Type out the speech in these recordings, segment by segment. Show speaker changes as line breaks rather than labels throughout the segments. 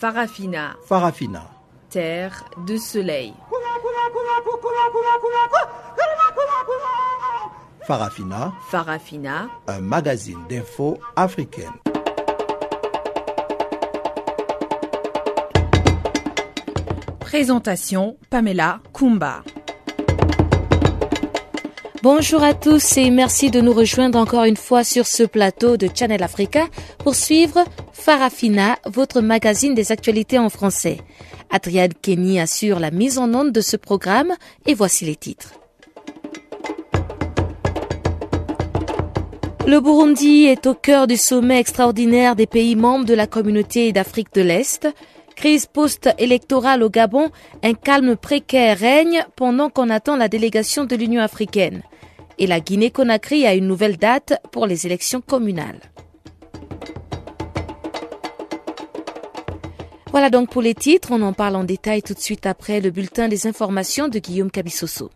Farafina.
Farafina.
Terre de soleil.
Farafina.
Farafina.
Un magazine d'infos africaine.
Présentation Pamela Kumba.
Bonjour à tous et merci de nous rejoindre encore une fois sur ce plateau de Channel Africa pour suivre Farafina, votre magazine des actualités en français. Adrienne Kenny assure la mise en onde de ce programme et voici les titres. Le Burundi est au cœur du sommet extraordinaire des pays membres de la communauté d'Afrique de l'Est. Crise post-électorale au Gabon, un calme précaire règne pendant qu'on attend la délégation de l'Union africaine. Et la Guinée-Conakry a une nouvelle date pour les élections communales. Voilà donc pour les titres, on en parle en détail tout de suite après le bulletin des informations de Guillaume Cabissoso.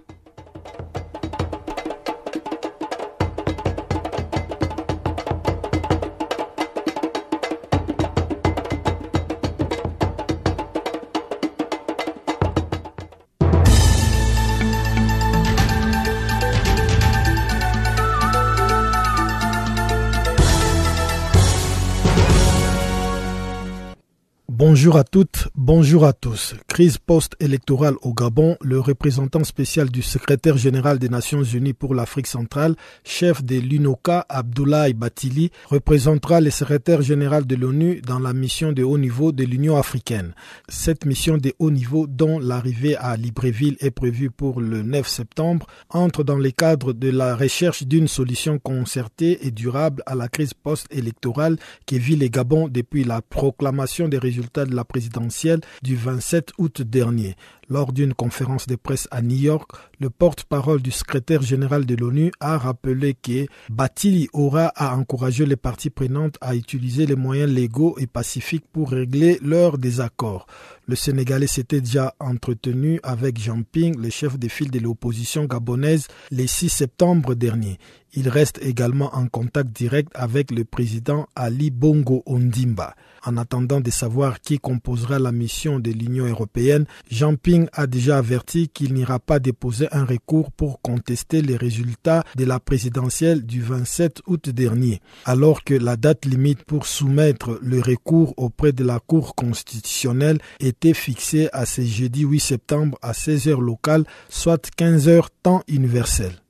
Bonjour à toutes, bonjour à tous. Crise post-électorale au Gabon, le représentant spécial du secrétaire général des Nations Unies pour l'Afrique centrale, chef de l'UNOCA, Abdoulaye Batili, représentera le secrétaire général de l'ONU dans la mission de haut niveau de l'Union africaine. Cette mission de haut niveau, dont l'arrivée à Libreville est prévue pour le 9 septembre, entre dans le cadre de la recherche d'une solution concertée et durable à la crise post-électorale qui vit le Gabon depuis la proclamation des résultats de la présidentielle du 27 août dernier. Lors d'une conférence de presse à New York, le porte-parole du secrétaire général de l'ONU a rappelé que Batili aura à encourager les parties prenantes à utiliser les moyens légaux et pacifiques pour régler leurs désaccords. Le Sénégalais s'était déjà entretenu avec Jean Ping, le chef de file de l'opposition gabonaise, le 6 septembre dernier. Il reste également en contact direct avec le président Ali Bongo Ondimba. En attendant de savoir qui composera la mission de l'Union européenne, Jean Ping a déjà averti qu'il n'ira pas déposer un recours pour contester les résultats de la présidentielle du 27 août dernier, alors que la date limite pour soumettre le recours auprès de la Cour constitutionnelle était fixée à ce jeudi 8 septembre à 16 heures locales, soit 15 heures temps universel.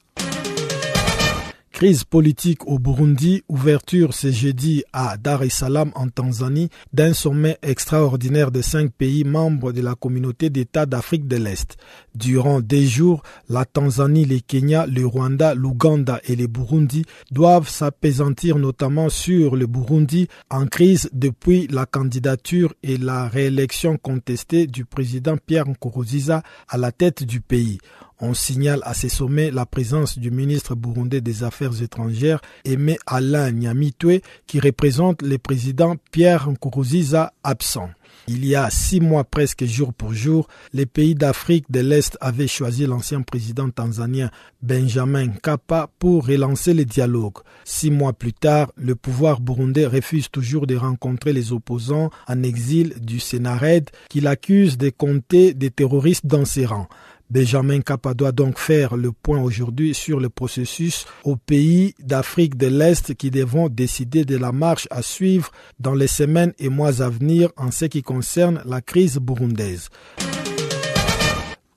Crise politique au Burundi, ouverture ce jeudi à Dar es Salaam en Tanzanie d'un sommet extraordinaire de cinq pays membres de la communauté d'États d'Afrique de l'Est. Durant des jours, la Tanzanie, le Kenya, le Rwanda, l'Ouganda et le Burundi doivent s'apaisantir notamment sur le Burundi en crise depuis la candidature et la réélection contestée du président Pierre Nkurunziza à la tête du pays. On signale à ces sommets la présence du ministre burundais des Affaires étrangères, Aimé Alain Nyamitwe, qui représente le président Pierre Nkurunziza absent. Il y a six mois presque jour pour jour, les pays d'Afrique de l'Est avaient choisi l'ancien président tanzanien Benjamin Kappa pour relancer le dialogue. Six mois plus tard, le pouvoir burundais refuse toujours de rencontrer les opposants en exil du Sénared qu'il accuse de compter des terroristes dans ses rangs. Benjamin Kappa doit donc faire le point aujourd'hui sur le processus aux pays d'Afrique de l'Est qui devront décider de la marche à suivre dans les semaines et mois à venir en ce qui concerne la crise burundaise.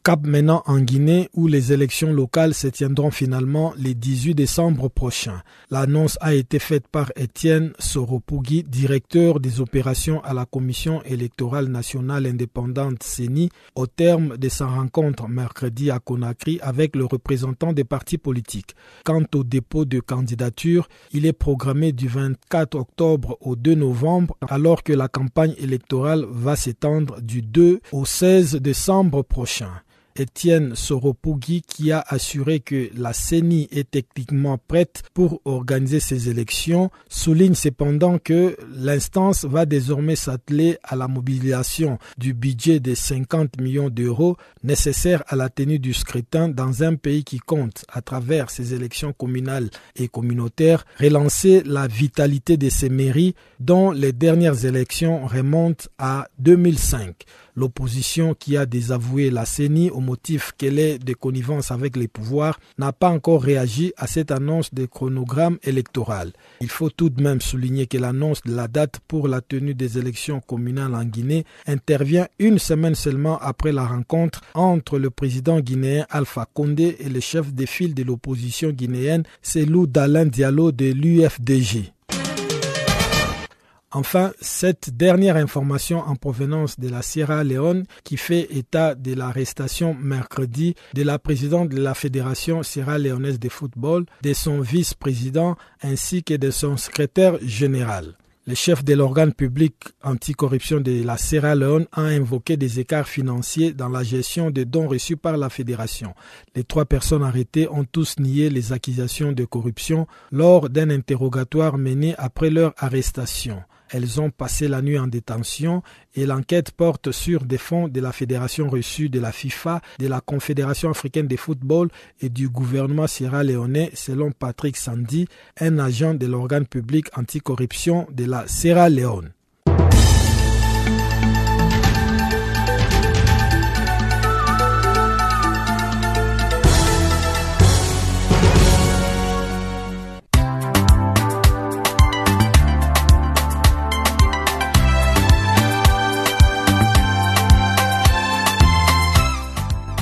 Cap maintenant en Guinée où les élections locales se tiendront finalement le 18 décembre prochain. L'annonce a été faite par Étienne Soropougi, directeur des opérations à la Commission électorale nationale indépendante CENI, au terme de sa rencontre mercredi à Conakry avec le représentant des partis politiques. Quant au dépôt de candidature, il est programmé du 24 octobre au 2 novembre alors que la campagne électorale va s'étendre du 2 au 16 décembre prochain. Étienne Soropougi, qui a assuré que la CENI est techniquement prête pour organiser ces élections, souligne cependant que l'instance va désormais s'atteler à la mobilisation du budget de 50 millions d'euros nécessaires à la tenue du scrutin dans un pays qui compte, à travers ces élections communales et communautaires, relancer la vitalité de ces mairies dont les dernières élections remontent à 2005. L'opposition qui a désavoué la CENI au motif qu'elle est de connivence avec les pouvoirs n'a pas encore réagi à cette annonce de chronogramme électoral. Il faut tout de même souligner que l'annonce de la date pour la tenue des élections communales en Guinée intervient une semaine seulement après la rencontre entre le président guinéen Alpha Condé et le chef de file de l'opposition guinéenne Selou Dalin Diallo de l'UFDG. Enfin, cette dernière information en provenance de la Sierra Leone qui fait état de l'arrestation mercredi de la présidente de la Fédération Sierra Leonaise de football, de son vice-président ainsi que de son secrétaire général. Le chef de l'organe public anticorruption de la Sierra Leone a invoqué des écarts financiers dans la gestion des dons reçus par la fédération. Les trois personnes arrêtées ont tous nié les accusations de corruption lors d'un interrogatoire mené après leur arrestation. Elles ont passé la nuit en détention et l'enquête porte sur des fonds de la fédération reçus de la FIFA, de la Confédération africaine de football et du gouvernement sierra-léonais, selon Patrick Sandy, un agent de l'organe public anticorruption de la Sierra Leone.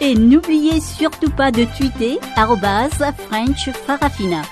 Et n'oubliez surtout pas de tweeter French Farafina.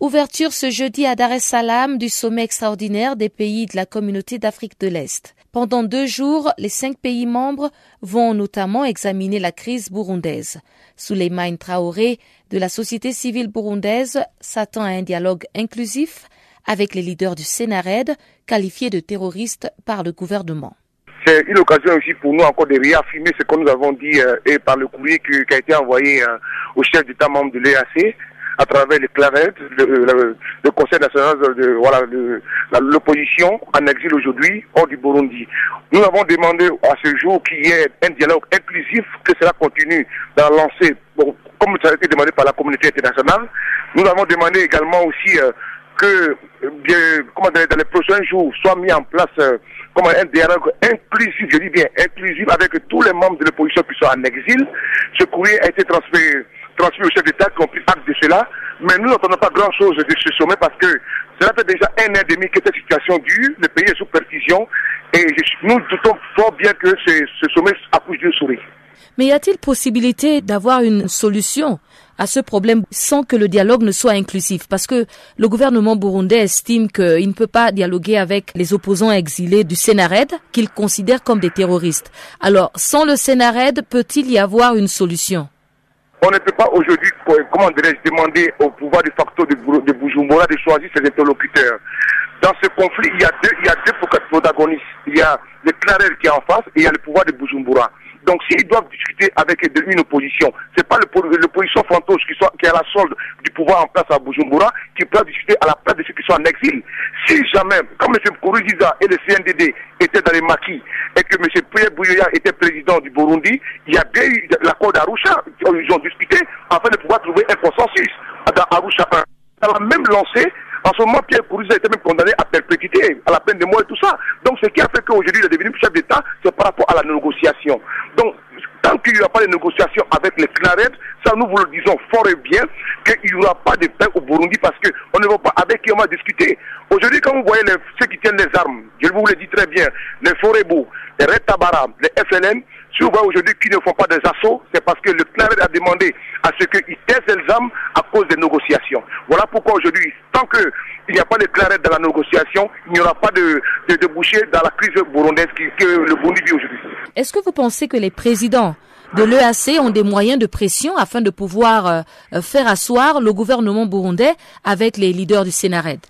Ouverture ce jeudi à Dar es Salaam du sommet extraordinaire des pays de la communauté d'Afrique de l'Est. Pendant deux jours, les cinq pays membres vont notamment examiner la crise burundaise. Souleymane Traoré de la société civile burundaise s'attend à un dialogue inclusif avec les leaders du Sénarède, qualifiés de terroristes par le gouvernement.
C'est une occasion aussi pour nous encore de réaffirmer ce que nous avons dit euh, et par le courrier qui, a été envoyé euh, au chef d'État membre de l'EAC à travers le CLAVET, le, Conseil national de, voilà, l'opposition en exil aujourd'hui hors du Burundi. Nous avons demandé à ce jour qu'il y ait un dialogue inclusif, que cela continue dans lancer, comme ça a été demandé par la communauté internationale. Nous avons demandé également aussi euh, que bien, comment dans les prochains jours soit mis en place euh, comme un dialogue inclusif, je dis bien inclusif, avec tous les membres de l'opposition qui sont en exil. Ce courrier a été transmis, transmis au chef d'État qui ont pris acte de cela, mais nous n'entendons pas grand-chose de ce sommet parce que cela fait déjà un an et demi que cette situation dure, le pays est sous perfusion, et nous doutons fort bien que ce, ce sommet accouche d'une souris.
Mais y a-t-il possibilité d'avoir une solution à ce problème sans que le dialogue ne soit inclusif? Parce que le gouvernement burundais estime qu'il ne peut pas dialoguer avec les opposants exilés du Sénared, qu'il considère comme des terroristes. Alors, sans le Sénared, peut-il y avoir une solution?
On ne peut pas aujourd'hui, comment dirais-je, demander au pouvoir de facto de, de Bujumbura de choisir ses interlocuteurs. Dans ce conflit, il y a deux, il y a deux protagonistes. Il y a le Clarel qui est en face et il y a le pouvoir de Bujumbura. Donc s'ils doivent discuter avec une opposition, c'est pas l'opposition fantoche qui, soit, qui est à la solde du pouvoir en place à Bujumbura qui peut discuter à la place de ceux qui sont en exil. Si jamais, comme M. Kourouziza et le CNDD étaient dans les maquis et que M. Pierre Bouyoya était président du Burundi, il y a bien eu l'accord d'Arusha, ils ont discuté afin de pouvoir trouver un consensus dans Arusha 1. Ça va même lancé en ce moment, Pierre Kourouziza était même condamné à perpétuité, à la peine de mort et tout ça. Donc, ce qui a fait qu'aujourd'hui, il est devenu chef d'État, c'est par rapport à la négociation. Donc, tant qu'il n'y aura pas de négociations avec les Clarettes, ça nous vous le disons fort et bien, qu'il n'y aura pas de paix au Burundi parce qu'on ne va pas avec qui on va discuter. Aujourd'hui, quand vous voyez ceux qui tiennent les armes, je vous le dis très bien, les Forebou, les Red Tabara, les FLN, vous voyez aujourd'hui qu'ils ne font pas des assauts, c'est parce que le Claret a demandé à ce qu'ils taisent les armes à cause des négociations. Voilà pourquoi aujourd'hui, tant qu'il n'y a pas de Claret dans la négociation, il n'y aura pas de, de débouché dans la crise burundaise que le Burundi vit aujourd'hui.
Est-ce que vous pensez que les présidents de l'EAC ont des moyens de pression afin de pouvoir euh, euh, faire asseoir le gouvernement burundais avec les leaders du Sénarède?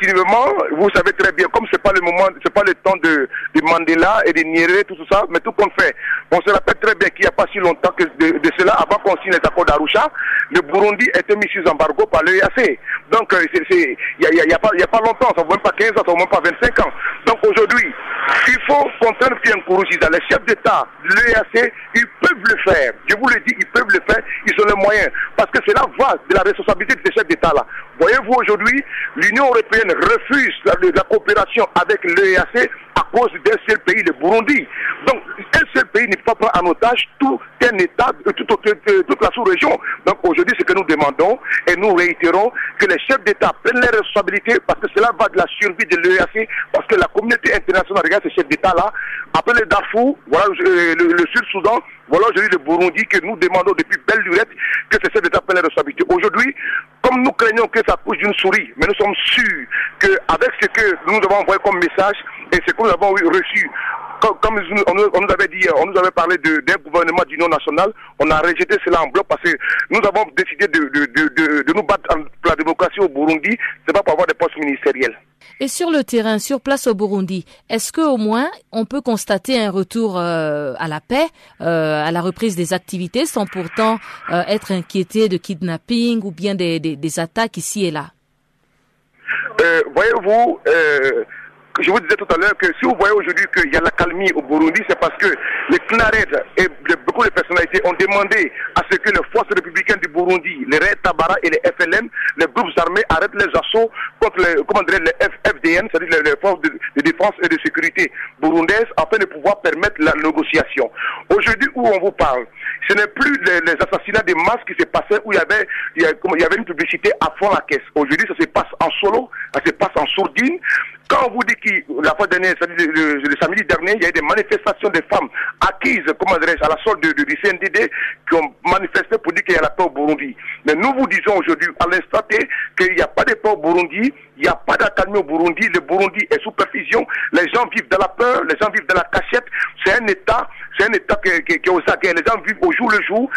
Effectivement, vous savez très bien, comme c'est pas le moment, c'est pas le temps de, de Mandela et de Nyerere, tout ça, mais tout qu'on fait. On se rappelle très bien qu'il n'y a pas si longtemps que de, cela, avant qu'on signe les accords d'Arusha, le Burundi était mis sous embargo par l'EAC. Donc, euh, il n'y a, y a, pas, longtemps, ça ne vaut même pas 15 ans, ça ne même pas 25 ans. Donc aujourd'hui, il faut contraindre Pierre Nkuruziza, les chefs d'État, l'EAC, ils peuvent le faire. Je vous le dis, ils peuvent le faire, ils ont les moyens. Parce que cela va de la responsabilité de ces chefs d'État-là. Voyez-vous aujourd'hui, l'Union européenne refuse la, coopération avec l'EAC à cause d'un seul pays, le Burundi. Donc, un seul pays ne peut pas en otage tout un État, toute, la sous-région. Donc, aujourd'hui, ce que nous demandons, et nous réitérons, que les chefs d'État prennent les responsabilités, parce que cela va de la survie de l'EAC, parce que la communauté internationale regarde ces chefs d'État-là. Après le Darfour, voilà le, le Sud-Soudan, voilà aujourd'hui le Burundi que nous demandons depuis belle lurette que ces chefs d'État prennent les responsabilités. Aujourd'hui, comme nous craignons que ça couche d'une souris, mais nous sommes sûrs qu'avec ce que nous avons envoyé comme message et ce que nous avons reçu comme, on, nous avait dit, on nous avait parlé d'un gouvernement d'union nationale, on a rejeté cela en bloc parce que nous avons décidé de, nous battre pour la démocratie au Burundi, c'est pas pour avoir des postes ministériels.
Et sur le terrain, sur place au Burundi, est-ce qu'au moins on peut constater un retour euh, à la paix, euh, à la reprise des activités, sans pourtant euh, être inquiété de kidnapping ou bien des, des attaques ici et là?
Voyez-vous, je vous disais tout à l'heure que si vous voyez aujourd'hui qu'il y a la calmie au Burundi, c'est parce que les Clarettes et beaucoup de personnalités ont demandé à ce que les forces républicaines du Burundi, les Red Tabara et les FLN, les groupes armés, arrêtent les assauts contre les, comment les FDN, c'est-à-dire les, forces de, défense et de sécurité burundaises, afin de pouvoir permettre la négociation. Aujourd'hui où on vous parle, ce n'est plus les, assassinats de masse qui se passaient où il y avait, il y avait une publicité à fond la caisse. Aujourd'hui, ça se passe en solo, ça se passe en sourdine. Quand on vous dit que la fois dernière, le, samedi dernier, il y a eu des manifestations de femmes acquises, comment dirais à la sorte de, du CNDD, qui ont manifesté pour dire qu'il y a la paix au Burundi. Mais nous vous disons aujourd'hui, à l'instant T, qu'il n'y a pas de paix au Burundi, il n'y a pas d'accalmie au Burundi, le Burundi est sous perfusion, les gens vivent dans la peur, les gens vivent dans la cachette, c'est un État, c'est un État qui, qui, qui est aux aguets, les gens vivent au jour le jour,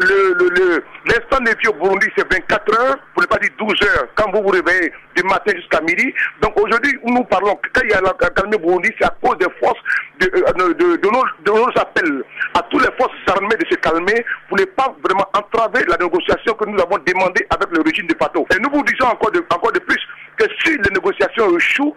le, l'instant de vie au Burundi, c'est 24 heures, pour ne pas dire 12 heures, quand vous vous réveillez du matin jusqu'à midi. Donc aujourd'hui, nous parlons, quand il y a la calme Burundi, c'est à cause des forces, de, euh, de, nos, appels à toutes les forces armées de se calmer pour ne pas vraiment entraver la négociation que nous avons demandé avec le régime de Fato. Et nous vous disons encore de, encore de plus que si les négociations échouent,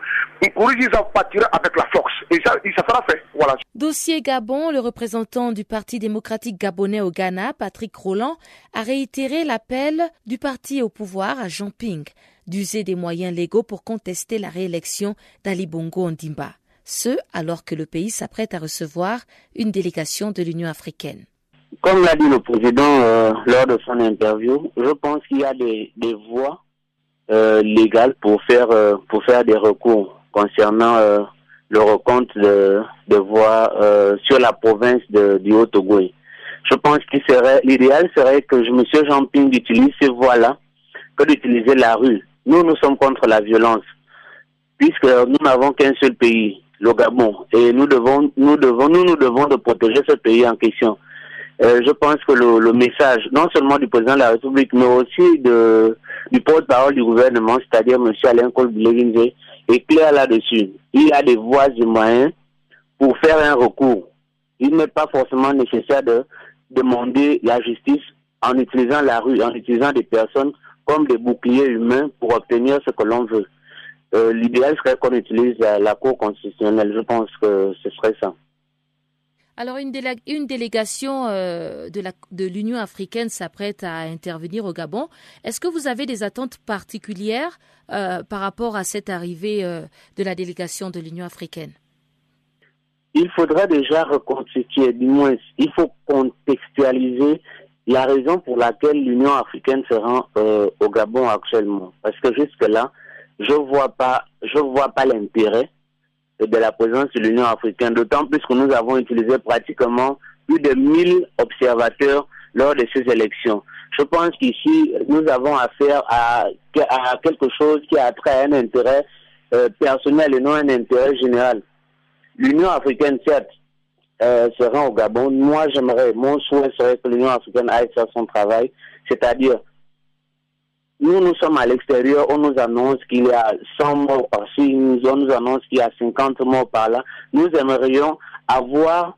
Partira avec la force. Et ça, ça sera fait. Voilà.
Dossier Gabon, le représentant du Parti démocratique gabonais au Ghana, Patrick Roland, a réitéré l'appel du parti au pouvoir à Jean Ping d'user des moyens légaux pour contester la réélection d'Ali Bongo Ondimba. Ce, alors que le pays s'apprête à recevoir une délégation de l'Union africaine.
Comme l'a dit le président euh, lors de son interview, je pense qu'il y a des, des voies euh, légales pour faire euh, pour faire des recours concernant euh, le recompte de, voix euh, sur la province de, du Haut-Togo. Je pense qu'il serait l'idéal serait que M. Jean Ping utilise ces voies-là que d'utiliser la rue. Nous, nous sommes contre la violence, puisque nous n'avons qu'un seul pays, le Gabon, et nous devons, nous devons, nous, nous devons de protéger ce pays en question. Euh, je pense que le, message, non seulement du président de la République, mais aussi du porte-parole du gouvernement, c'est-à-dire M. Alain Colbleginze, est clair là-dessus. Il y a des voies et moyens pour faire un recours. Il n'est pas forcément nécessaire de demander la justice en utilisant la rue, en utilisant des personnes comme des boucliers humains pour obtenir ce que l'on veut. Euh, L'idéal serait qu'on utilise la, la Cour constitutionnelle. Je pense que ce serait ça.
Alors, une, délégation euh, de l'Union africaine s'apprête à intervenir au Gabon. Est-ce que vous avez des attentes particulières euh, par rapport à cette arrivée euh, de la délégation de l'Union africaine?
Il faudra déjà reconstituer, du moins, il faut contextualiser la raison pour laquelle l'Union africaine se rend au Gabon actuellement. Parce que jusque-là, je vois pas, vois pas l'intérêt de la présence de l'Union africaine, d'autant plus que nous avons utilisé pratiquement plus de 1000 observateurs lors de ces élections. Je pense qu'ici, nous avons affaire à, quelque chose qui a trait à un intérêt euh, personnel et non un intérêt général. L'Union africaine, certes, euh, se rend au Gabon. Moi, j'aimerais, mon souhait serait que l'Union africaine aille faire son travail, c'est-à-dire nous, nous sommes à l'extérieur, on nous annonce qu'il y a 100 morts par-ci, on nous annonce qu'il y a 50 morts par-là. Nous aimerions avoir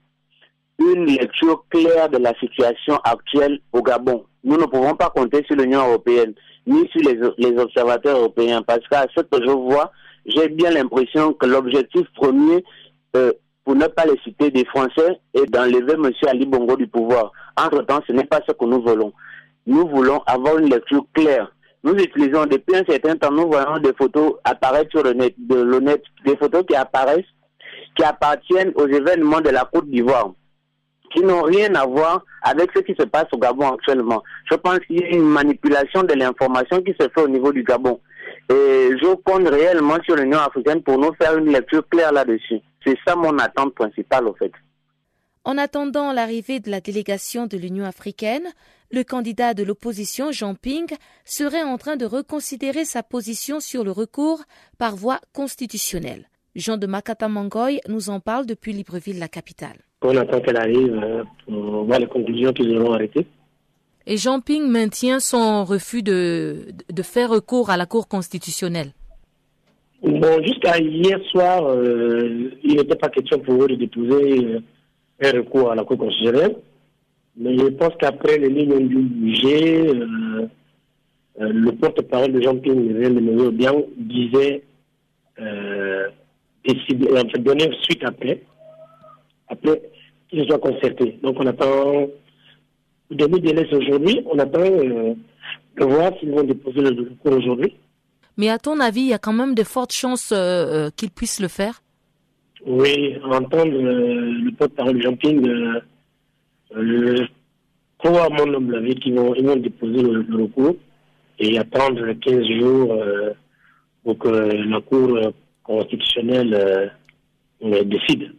une lecture claire de la situation actuelle au Gabon. Nous ne pouvons pas compter sur l'Union européenne, ni sur les, observateurs européens, parce qu'à ce que je vois, j'ai bien l'impression que l'objectif premier, euh, pour ne pas les citer des Français, est d'enlever M. Ali Bongo du pouvoir. Entre-temps, ce n'est pas ce que nous voulons. Nous voulons avoir une lecture claire nous utilisons depuis un certain temps, nous voyons des photos apparaître sur le net, de des photos qui apparaissent, qui appartiennent aux événements de la Côte d'Ivoire, qui n'ont rien à voir avec ce qui se passe au Gabon actuellement. Je pense qu'il y a une manipulation de l'information qui se fait au niveau du Gabon. Et je compte réellement sur l'Union africaine pour nous faire une lecture claire là-dessus. C'est ça mon attente principale, au fait.
En attendant l'arrivée de la délégation de l'Union africaine, le candidat de l'opposition, Jean Ping, serait en train de reconsidérer sa position sur le recours par voie constitutionnelle. Jean de Makata Mangoy nous en parle depuis Libreville, la capitale.
On attend qu'elle arrive euh, pour voir les conclusions qu'ils auront arrêtées.
Et Jean Ping maintient son refus de, de faire recours à la Cour constitutionnelle.
Bon, jusqu'à hier soir, euh, il n'était pas question pour eux de déposer euh, un recours à la Cour constitutionnelle. Mais je pense qu'après, les lignes ont dû bouger. Euh, euh, le porte-parole de Jean-Pierre de bien disait euh, décider, en fait, donner suite après, après qu'ils soient concertés. Donc on attend, le début délai aujourd'hui, on attend euh, de voir s'ils vont déposer le recours aujourd'hui.
Mais à ton avis, il y a quand même de fortes chances qu'ils puissent le faire?
Oui, entendre le porte-parole Jean-Ping, euh, euh, crois à mon humble avis qu'ils vont, ils vont déposer le, recours et attendre 15 jours euh, pour que la Cour constitutionnelle décide.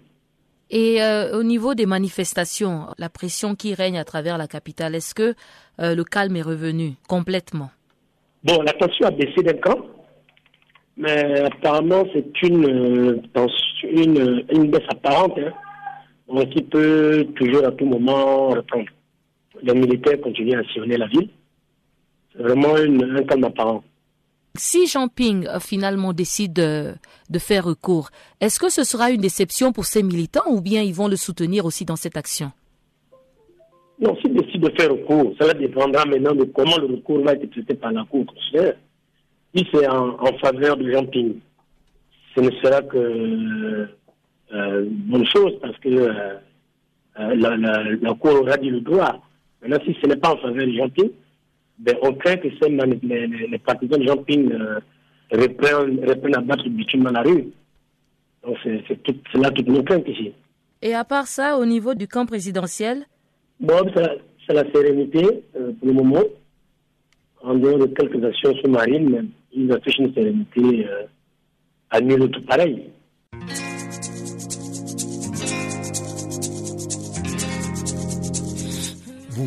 Et au niveau des manifestations, la pression qui règne à travers la capitale, est-ce que le calme est revenu complètement?
Bon, la tension a baissé d'un camp, mais apparemment c'est une, une, une baisse apparente. Hein, qui peut toujours à tout moment reprendre. Les militaires continuent à sillonner la ville. C'est vraiment un calme apparent.
Si Jean Ping euh, finalement décide de, de faire recours, est-ce que ce sera une déception pour ces militants ou bien ils vont le soutenir aussi dans cette action?
Non, s'il décide de faire recours, cela dépendra maintenant de comment le recours va être traité par la Cour constitutionnelle. Si c'est en, en faveur de Jean Ping, ce ne sera que bonne chose parce que euh, euh, la, la, la, Cour aura dit le droit. Maintenant, si ce n'est pas en faveur de Jean Ping, ben, on craint que les, les, partisans de Jean Ping euh, reprennent, reprennent à battre le bitume dans la rue. Donc c'est tout, là toutes nos craintes ici.
Et à part ça, au niveau du camp présidentiel?
Bon, c'est la, sérénité euh, pour le moment. En dehors de quelques actions sous-marines, ils affichent une sérénité euh, à nul tout pareil.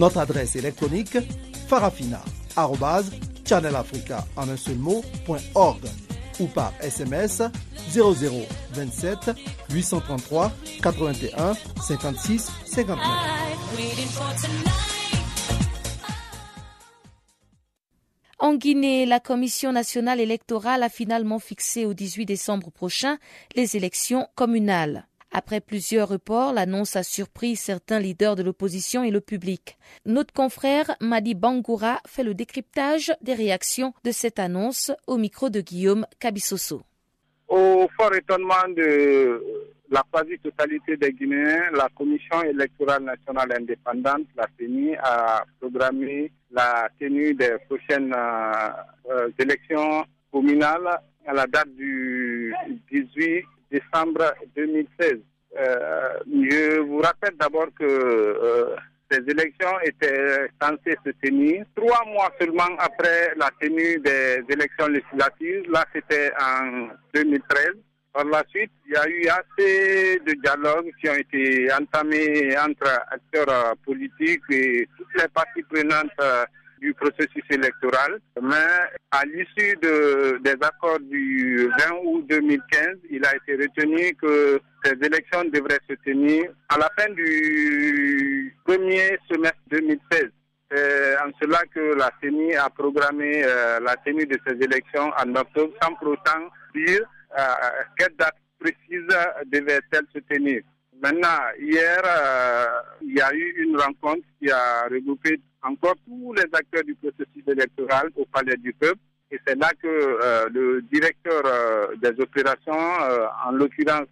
Notre adresse électronique farafina.channelafrica en un seul ou par SMS 0027 833 81 56 59.
En Guinée, la Commission nationale électorale a finalement fixé au 18 décembre prochain les élections communales. Après plusieurs reports, l'annonce a surpris certains leaders de l'opposition et le public. Notre confrère Madi Bangoura fait le décryptage des réactions de cette annonce au micro de Guillaume Cabissoso.
Au fort étonnement de la quasi-totalité des Guinéens, la Commission électorale nationale indépendante, la CENI, a programmé la tenue des prochaines euh, élections communales à la date du 18 décembre 2016. Euh, je vous rappelle d'abord que euh, ces élections étaient censées se tenir trois mois seulement après la tenue des élections législatives. Là, c'était en 2013. Par la suite, il y a eu assez de dialogues qui ont été entamés entre acteurs politiques et toutes les parties prenantes euh, du processus électoral. Mais à l'issue de, des accords du 20 août 2015, il a été retenu que ces élections devraient se tenir à la fin du premier semestre 2016. C'est en cela que la CENI a programmé euh, la tenue de ces élections en octobre sans pour autant dire euh, quelle date précise devait-elle se tenir. Maintenant, hier, euh, il y a eu une rencontre qui a regroupé encore tous les acteurs du processus électoral au Palais du Peuple. Et c'est là que euh, le directeur euh, des opérations, euh, en l'occurrence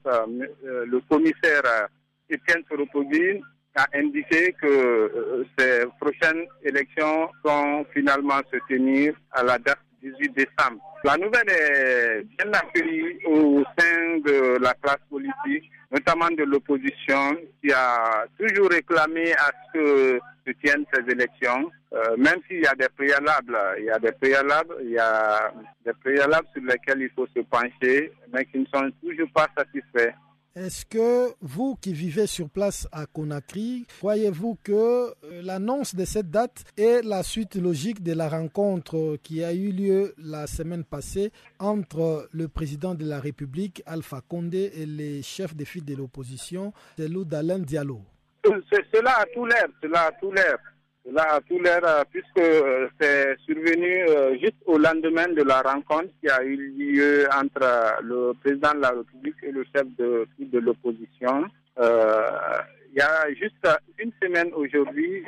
le commissaire Étienne Soropogine, a indiqué que ces prochaines élections vont finalement se tenir à la date 18 décembre. La nouvelle est bien accueillie au sein de la classe politique, notamment de l'opposition, qui a toujours réclamé à ce que se tiennent ces élections, euh, même s'il y a des préalables, il y a des préalables, il y a des préalables sur lesquels il faut se pencher, mais qui ne sont toujours pas satisfaits.
Est-ce que vous qui vivez sur place à Conakry, croyez-vous que euh, l'annonce de cette date est la suite logique de la rencontre qui a eu lieu la semaine passée entre le président de la République, Alpha Condé, et les chefs des file de l'opposition, Selou Diallo?
Cela a tout l'air, cela a tout l'air. Cela a tout l'air euh, puisque euh, c'est survenu juste au lendemain de la rencontre qui a eu lieu entre le président de la République et le chef de l'opposition. il y a juste une semaine aujourd'hui,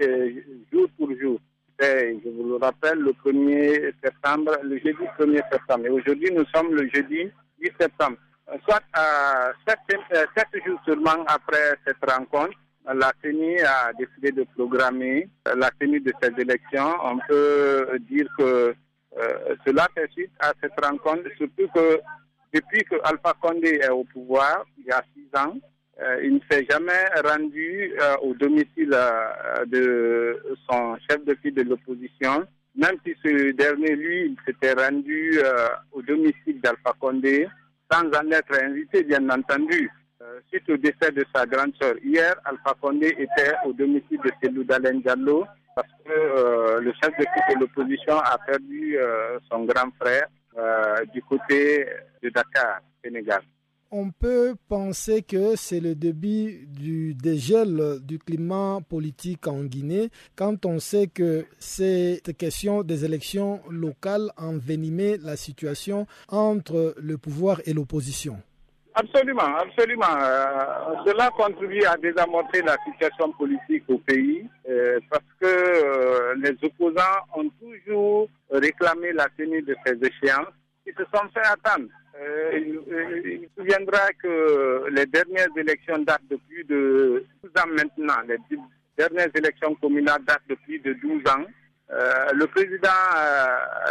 jour pour jour. je vous le rappelle, le 1er septembre, le jeudi 1er septembre. Et aujourd'hui, nous sommes le jeudi 10 septembre. Soit euh, sept, sept jours seulement après cette rencontre, la CENI a décidé de programmer la tenue de ces élections. On peut dire que euh, cela fait suite à cette rencontre, surtout que depuis que Alpha Condé est au pouvoir, il y a six ans, euh, il ne s'est jamais rendu euh, au domicile de son chef de file de l'opposition, même si ce dernier, lui, s'était rendu au domicile d'Alpha Condé, sans en être invité, bien entendu. Euh, suite au décès de sa grande sœur. Hier, Alpha Condé était au domicile de Selou Dalen parce que euh, le chef de de l'opposition a perdu euh, son grand frère du côté de Dakar, Sénégal.
On peut penser que c'est le début du dégel du climat politique en Guinée quand on sait que cette question des élections locales envenimait la situation entre le pouvoir et l'opposition.
Absolument, absolument. Euh, cela contribue à désamorcer la situation politique au pays euh, parce que euh, les opposants ont toujours réclamé la tenue de ces échéances qui se sont fait attendre. il, il souviendra que les dernières élections datent de plus de 12 ans maintenant. Les dernières élections communales datent de plus de 12 ans. le président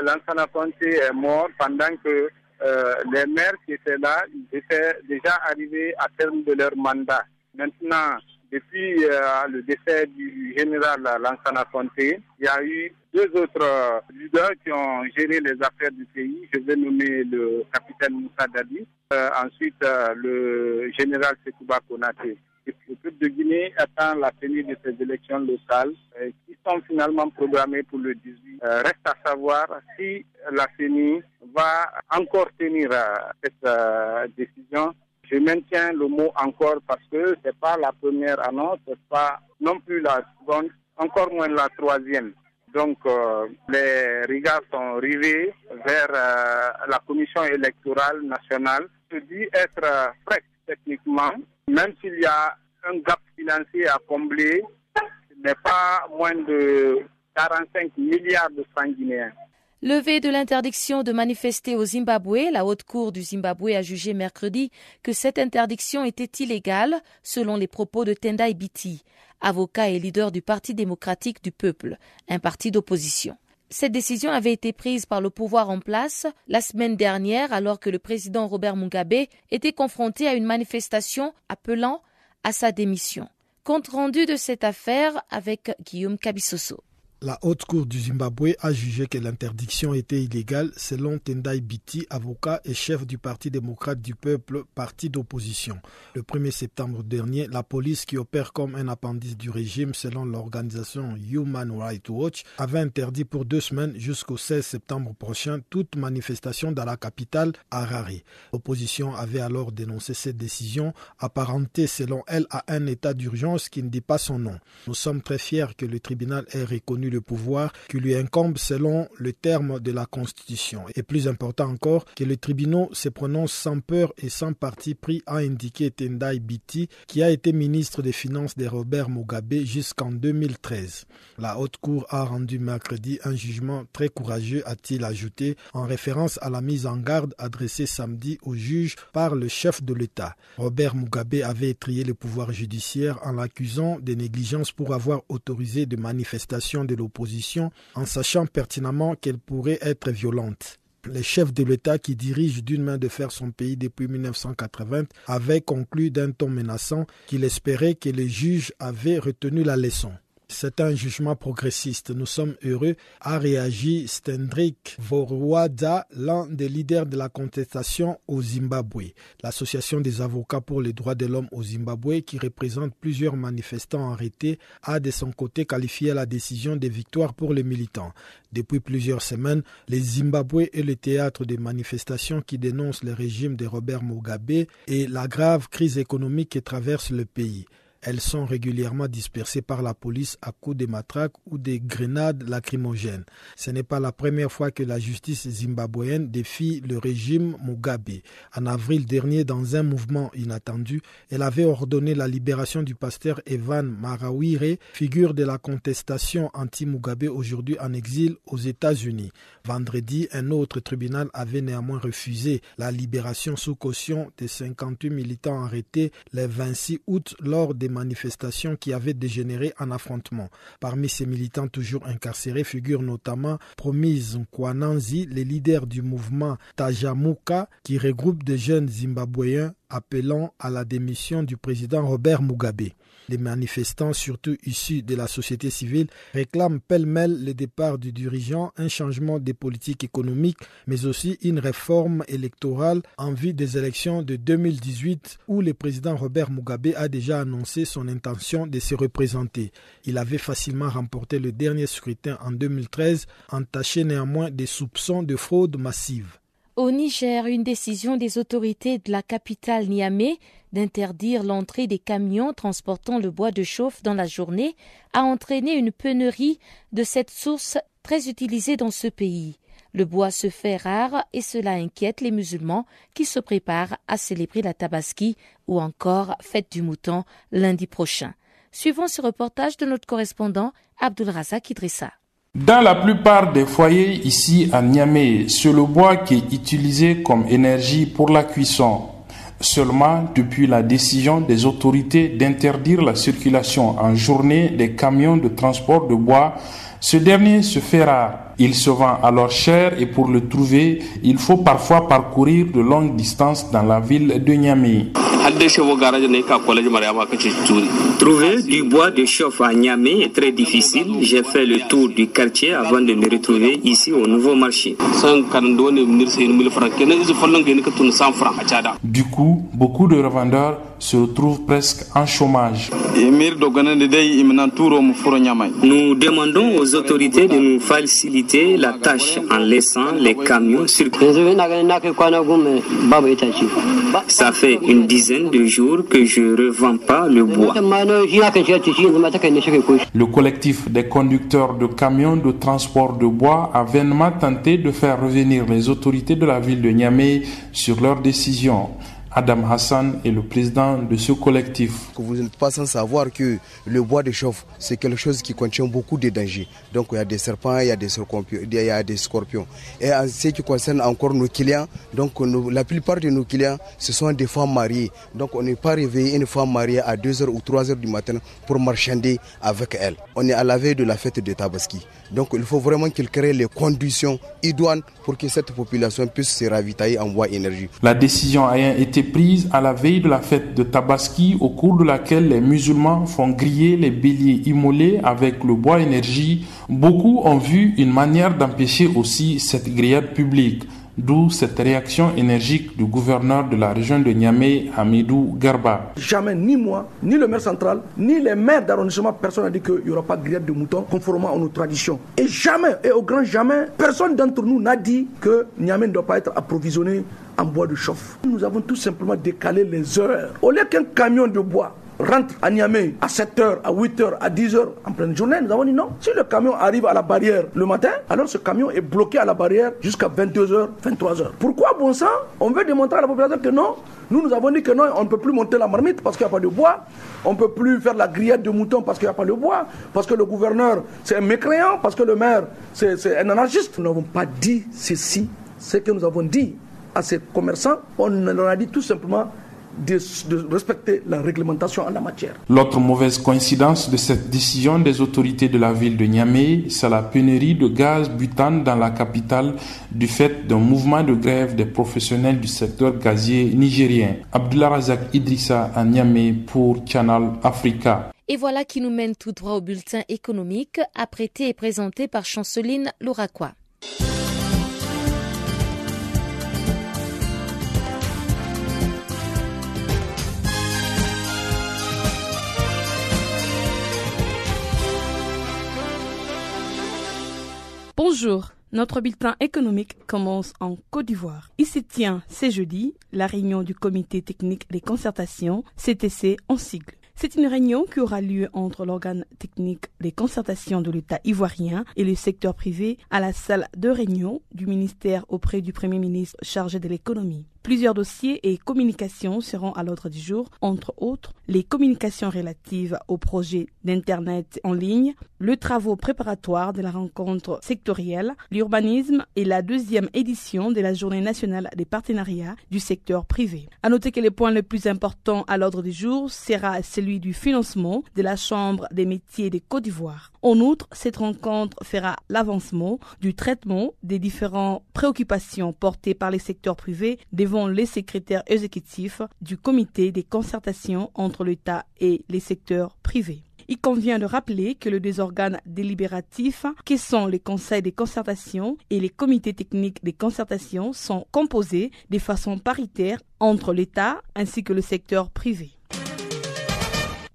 Lansana Conté est mort pendant que euh, les maires qui étaient là, ils étaient déjà arrivés à terme de leur mandat. Maintenant, depuis euh, le décès du général Lansana Conté, il y a eu deux autres leaders qui ont géré les affaires du pays. Je vais nommer le capitaine Moussa Dadi, euh, ensuite le général Sekouba Konaté. Le peuple de Guinée attend la tenue de ces élections locales qui sont finalement programmées pour le 18. reste à savoir si la CENI va encore tenir cette décision. Je maintiens le mot encore parce que c'est pas la première annonce, c'est pas non plus la seconde, encore moins la troisième. Donc euh, les regards sont rivés vers euh, la commission électorale nationale. Je dis être prête techniquement, même s'il y a un gap financier à combler, ce n'est pas moins de 45 milliards de francs guinéens.
Levé de l'interdiction de manifester au Zimbabwe, la haute cour du Zimbabwe a jugé mercredi que cette interdiction était illégale, selon les propos de Tendai Biti, avocat et leader du Parti démocratique du peuple, un parti d'opposition. Cette décision avait été prise par le pouvoir en place la semaine dernière alors que le président Robert Mugabe était confronté à une manifestation appelant à sa démission. Compte rendu de cette affaire avec Guillaume Kabisoso.
La haute cour du Zimbabwe a jugé que l'interdiction était illégale selon Tendai Biti, avocat et chef du Parti démocrate du peuple, parti d'opposition. Le 1er septembre dernier, la police qui opère comme un appendice du régime selon l'organisation Human Rights Watch avait interdit pour deux semaines jusqu'au 16 septembre prochain toute manifestation dans la capitale Harare. L'opposition avait alors dénoncé cette décision apparentée selon elle à un état d'urgence qui ne dit pas son nom. Nous sommes très fiers que le tribunal ait reconnu le pouvoir qui lui incombe selon le terme de la Constitution. Et plus important encore, que le tribunal se prononce sans peur et sans parti pris, a indiqué Tendai Biti, qui a été ministre des Finances de Robert Mugabe jusqu'en 2013. La Haute Cour a rendu mercredi un jugement très courageux, a-t-il ajouté, en référence à la mise en garde adressée samedi au juge par le chef de l'État. Robert Mugabe avait étrié le pouvoir judiciaire en l'accusant de négligence pour avoir autorisé des manifestations de l'opposition en sachant pertinemment qu'elle pourrait être violente. Le chef de l'État qui dirige d'une main de fer son pays depuis 1980 avait conclu d'un ton menaçant qu'il espérait que les juges avaient retenu la leçon. C'est un jugement progressiste. Nous sommes heureux, a réagi Stendrick Voruada, l'un des leaders de la contestation au Zimbabwe. L'association des avocats pour les droits de l'homme au Zimbabwe, qui représente plusieurs manifestants arrêtés, a de son côté qualifié la décision de victoire pour les militants. Depuis plusieurs semaines, les Zimbabwe est le théâtre des manifestations qui dénoncent le régime de Robert Mugabe et la grave crise économique qui traverse le pays. Elles sont régulièrement dispersées par la police à coups de matraques ou des grenades lacrymogènes. Ce n'est pas la première fois que la justice zimbabwéenne défie le régime Mugabe. En avril dernier, dans un mouvement inattendu, elle avait ordonné la libération du pasteur Evan Marawire, figure de la contestation anti-Mugabe aujourd'hui en exil aux États-Unis. Vendredi, un autre tribunal avait néanmoins refusé la libération sous caution des 58 militants arrêtés le 26 août lors des manifestations qui avaient dégénéré en affrontement. Parmi ces militants toujours incarcérés figurent notamment Promise Kwananzi, le leader du mouvement Tajamuka, qui regroupe des jeunes zimbabwéens appelant à la démission du président Robert Mugabe. Les manifestants, surtout issus de la société civile, réclament pêle-mêle le départ du dirigeant, un changement des politiques économiques, mais aussi une réforme électorale en vue des élections de 2018 où le président Robert Mugabe a déjà annoncé son intention de se représenter. Il avait facilement remporté le dernier scrutin en 2013, entaché néanmoins des soupçons de fraude massive.
Au Niger, une décision des autorités de la capitale Niamey d'interdire l'entrée des camions transportant le bois de chauffe dans la journée a entraîné une pénurie de cette source très utilisée dans ce pays. Le bois se fait rare et cela inquiète les musulmans qui se préparent à célébrer la Tabaski ou encore Fête du Mouton lundi prochain. Suivons ce reportage de notre correspondant Abdul Razak Idrissa.
Dans la plupart des foyers ici à Niamey, c'est le bois qui est utilisé comme énergie pour la cuisson. Seulement, depuis la décision des autorités d'interdire la circulation en journée des camions de transport de bois, ce dernier se fait rare. Il se vend alors cher et pour le trouver, il faut parfois parcourir de longues distances dans la ville de Niamey.
Trouver du bois de chauffe à Niamey est très difficile. J'ai fait le tour du quartier avant de me retrouver ici au nouveau marché.
Du coup, beaucoup de revendeurs se retrouvent presque en chômage.
Nous demandons aux autorités de nous faciliter la tâche en laissant les camions circuler. Ça fait une dizaine de jours que je ne revends pas le bois.
Le collectif des conducteurs de camions de transport de bois a vainement tenté de faire revenir les autorités de la ville de Niamey sur leur décision. Adam Hassan est le président de ce collectif.
Vous n'êtes pas sans savoir que le bois de chauffe, c'est quelque chose qui contient beaucoup de dangers. Donc il y a des serpents, il y a des scorpions. Il y a des scorpions. Et en ce qui concerne encore nos clients, donc la plupart de nos clients, ce sont des femmes mariées. Donc on n'est pas réveillé une femme mariée à 2h ou 3h du matin pour marchander avec elle. On est à la veille de la fête de Tabaski. Donc il faut vraiment qu'il crée les conditions idoines pour que cette population puisse se ravitailler en bois énergie.
La décision ayant été prise à la veille de la fête de Tabaski au cours de laquelle les musulmans font griller les béliers immolés avec le bois énergie, beaucoup ont vu une manière d'empêcher aussi cette grillade publique. D'où cette réaction énergique du gouverneur de la région de Niamey, Hamidou Garba.
Jamais, ni moi, ni le maire central, ni les maires d'arrondissement, personne n'a dit qu'il n'y aura pas de grillade de moutons conformément à nos traditions. Et jamais, et au grand jamais, personne d'entre nous n'a dit que Niamey ne doit pas être approvisionné en bois de chauffe. Nous avons tout simplement décalé les heures. Au lieu qu'un camion de bois rentre à Niamey à 7h, à 8h, à 10h en pleine journée, nous avons dit non. Si le camion arrive à la barrière le matin, alors ce camion est bloqué à la barrière jusqu'à 22h, 23h. Pourquoi, bon sang? On veut démontrer à la population que non. Nous, nous avons dit que non, on ne peut plus monter la marmite parce qu'il n'y a pas de bois. On ne peut plus faire la grillade de moutons parce qu'il n'y a pas de bois. Parce que le gouverneur, c'est un mécréant. Parce que le maire, c'est un anarchiste. Nous n'avons pas dit ceci. Ce que nous avons dit à ces commerçants, on leur a dit tout simplement de, respecter la réglementation en la matière.
L'autre mauvaise coïncidence de cette décision des autorités de la ville de Niamey, c'est la pénurie de gaz butane dans la capitale du fait d'un mouvement de grève des professionnels du secteur gazier nigérien. Abdullah Razak Idrissa à Niamey pour Channel Africa.
Et voilà qui nous mène tout droit au bulletin économique, apprêté et présenté par Chanceline Louraquois.
Bonjour. Notre bulletin économique commence en Côte d'Ivoire. Il se tient ce jeudi la réunion du comité technique des concertations, CTC en sigle. C'est une réunion qui aura lieu entre l'organe technique des concertations de l'État ivoirien et le secteur privé à la salle de réunion du ministère auprès du Premier ministre chargé de l'économie. Plusieurs dossiers et communications seront à l'ordre du jour, entre autres les communications relatives au projet d'Internet en ligne, le travaux préparatoire de la rencontre sectorielle, l'urbanisme et la deuxième édition de la Journée nationale des partenariats du secteur privé. À noter que le point le plus important à l'ordre du jour sera celui du financement de la Chambre des métiers de Côte d'Ivoire. En outre, cette rencontre fera l'avancement du traitement des différentes préoccupations portées par les secteurs privés devant les secrétaires exécutifs du comité des concertations entre l'État et les secteurs privés. Il convient de rappeler que les deux organes délibératifs, qui sont les conseils des concertations et les comités techniques des concertations, sont composés de façon paritaire entre l'État ainsi que le secteur privé.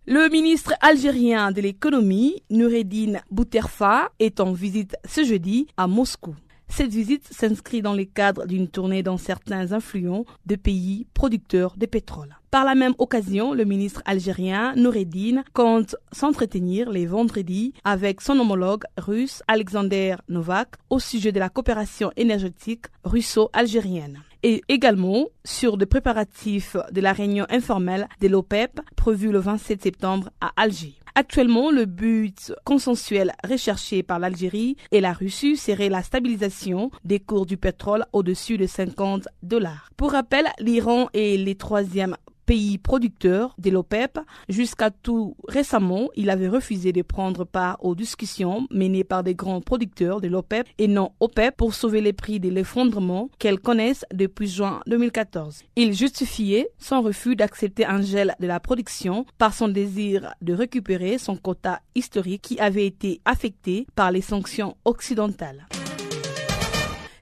Le ministre algérien de l'économie, Noureddin Bouterfa, est en visite ce jeudi à Moscou. Cette visite s'inscrit dans le cadre d'une tournée dans certains influents de pays producteurs de pétrole. Par la même occasion, le ministre algérien Noureddin compte s'entretenir les vendredis avec son homologue russe Alexander Novak au sujet de la coopération énergétique russo-algérienne et également sur des préparatifs de la réunion informelle de l'OPEP prévue le 27 septembre à Alger. Actuellement, le but consensuel recherché par l'Algérie et la Russie serait la stabilisation des cours du pétrole au-dessus de 50 dollars. Pour rappel, l'Iran est le troisième pays producteur de l'OPEP. Jusqu'à tout récemment, il avait refusé de prendre part aux discussions menées par des grands producteurs de l'OPEP et non OPEP pour sauver les prix de l'effondrement qu'elles connaissent depuis juin 2014. Il justifiait son refus d'accepter un gel de la production par son désir de récupérer son quota historique qui avait été affecté par les sanctions occidentales.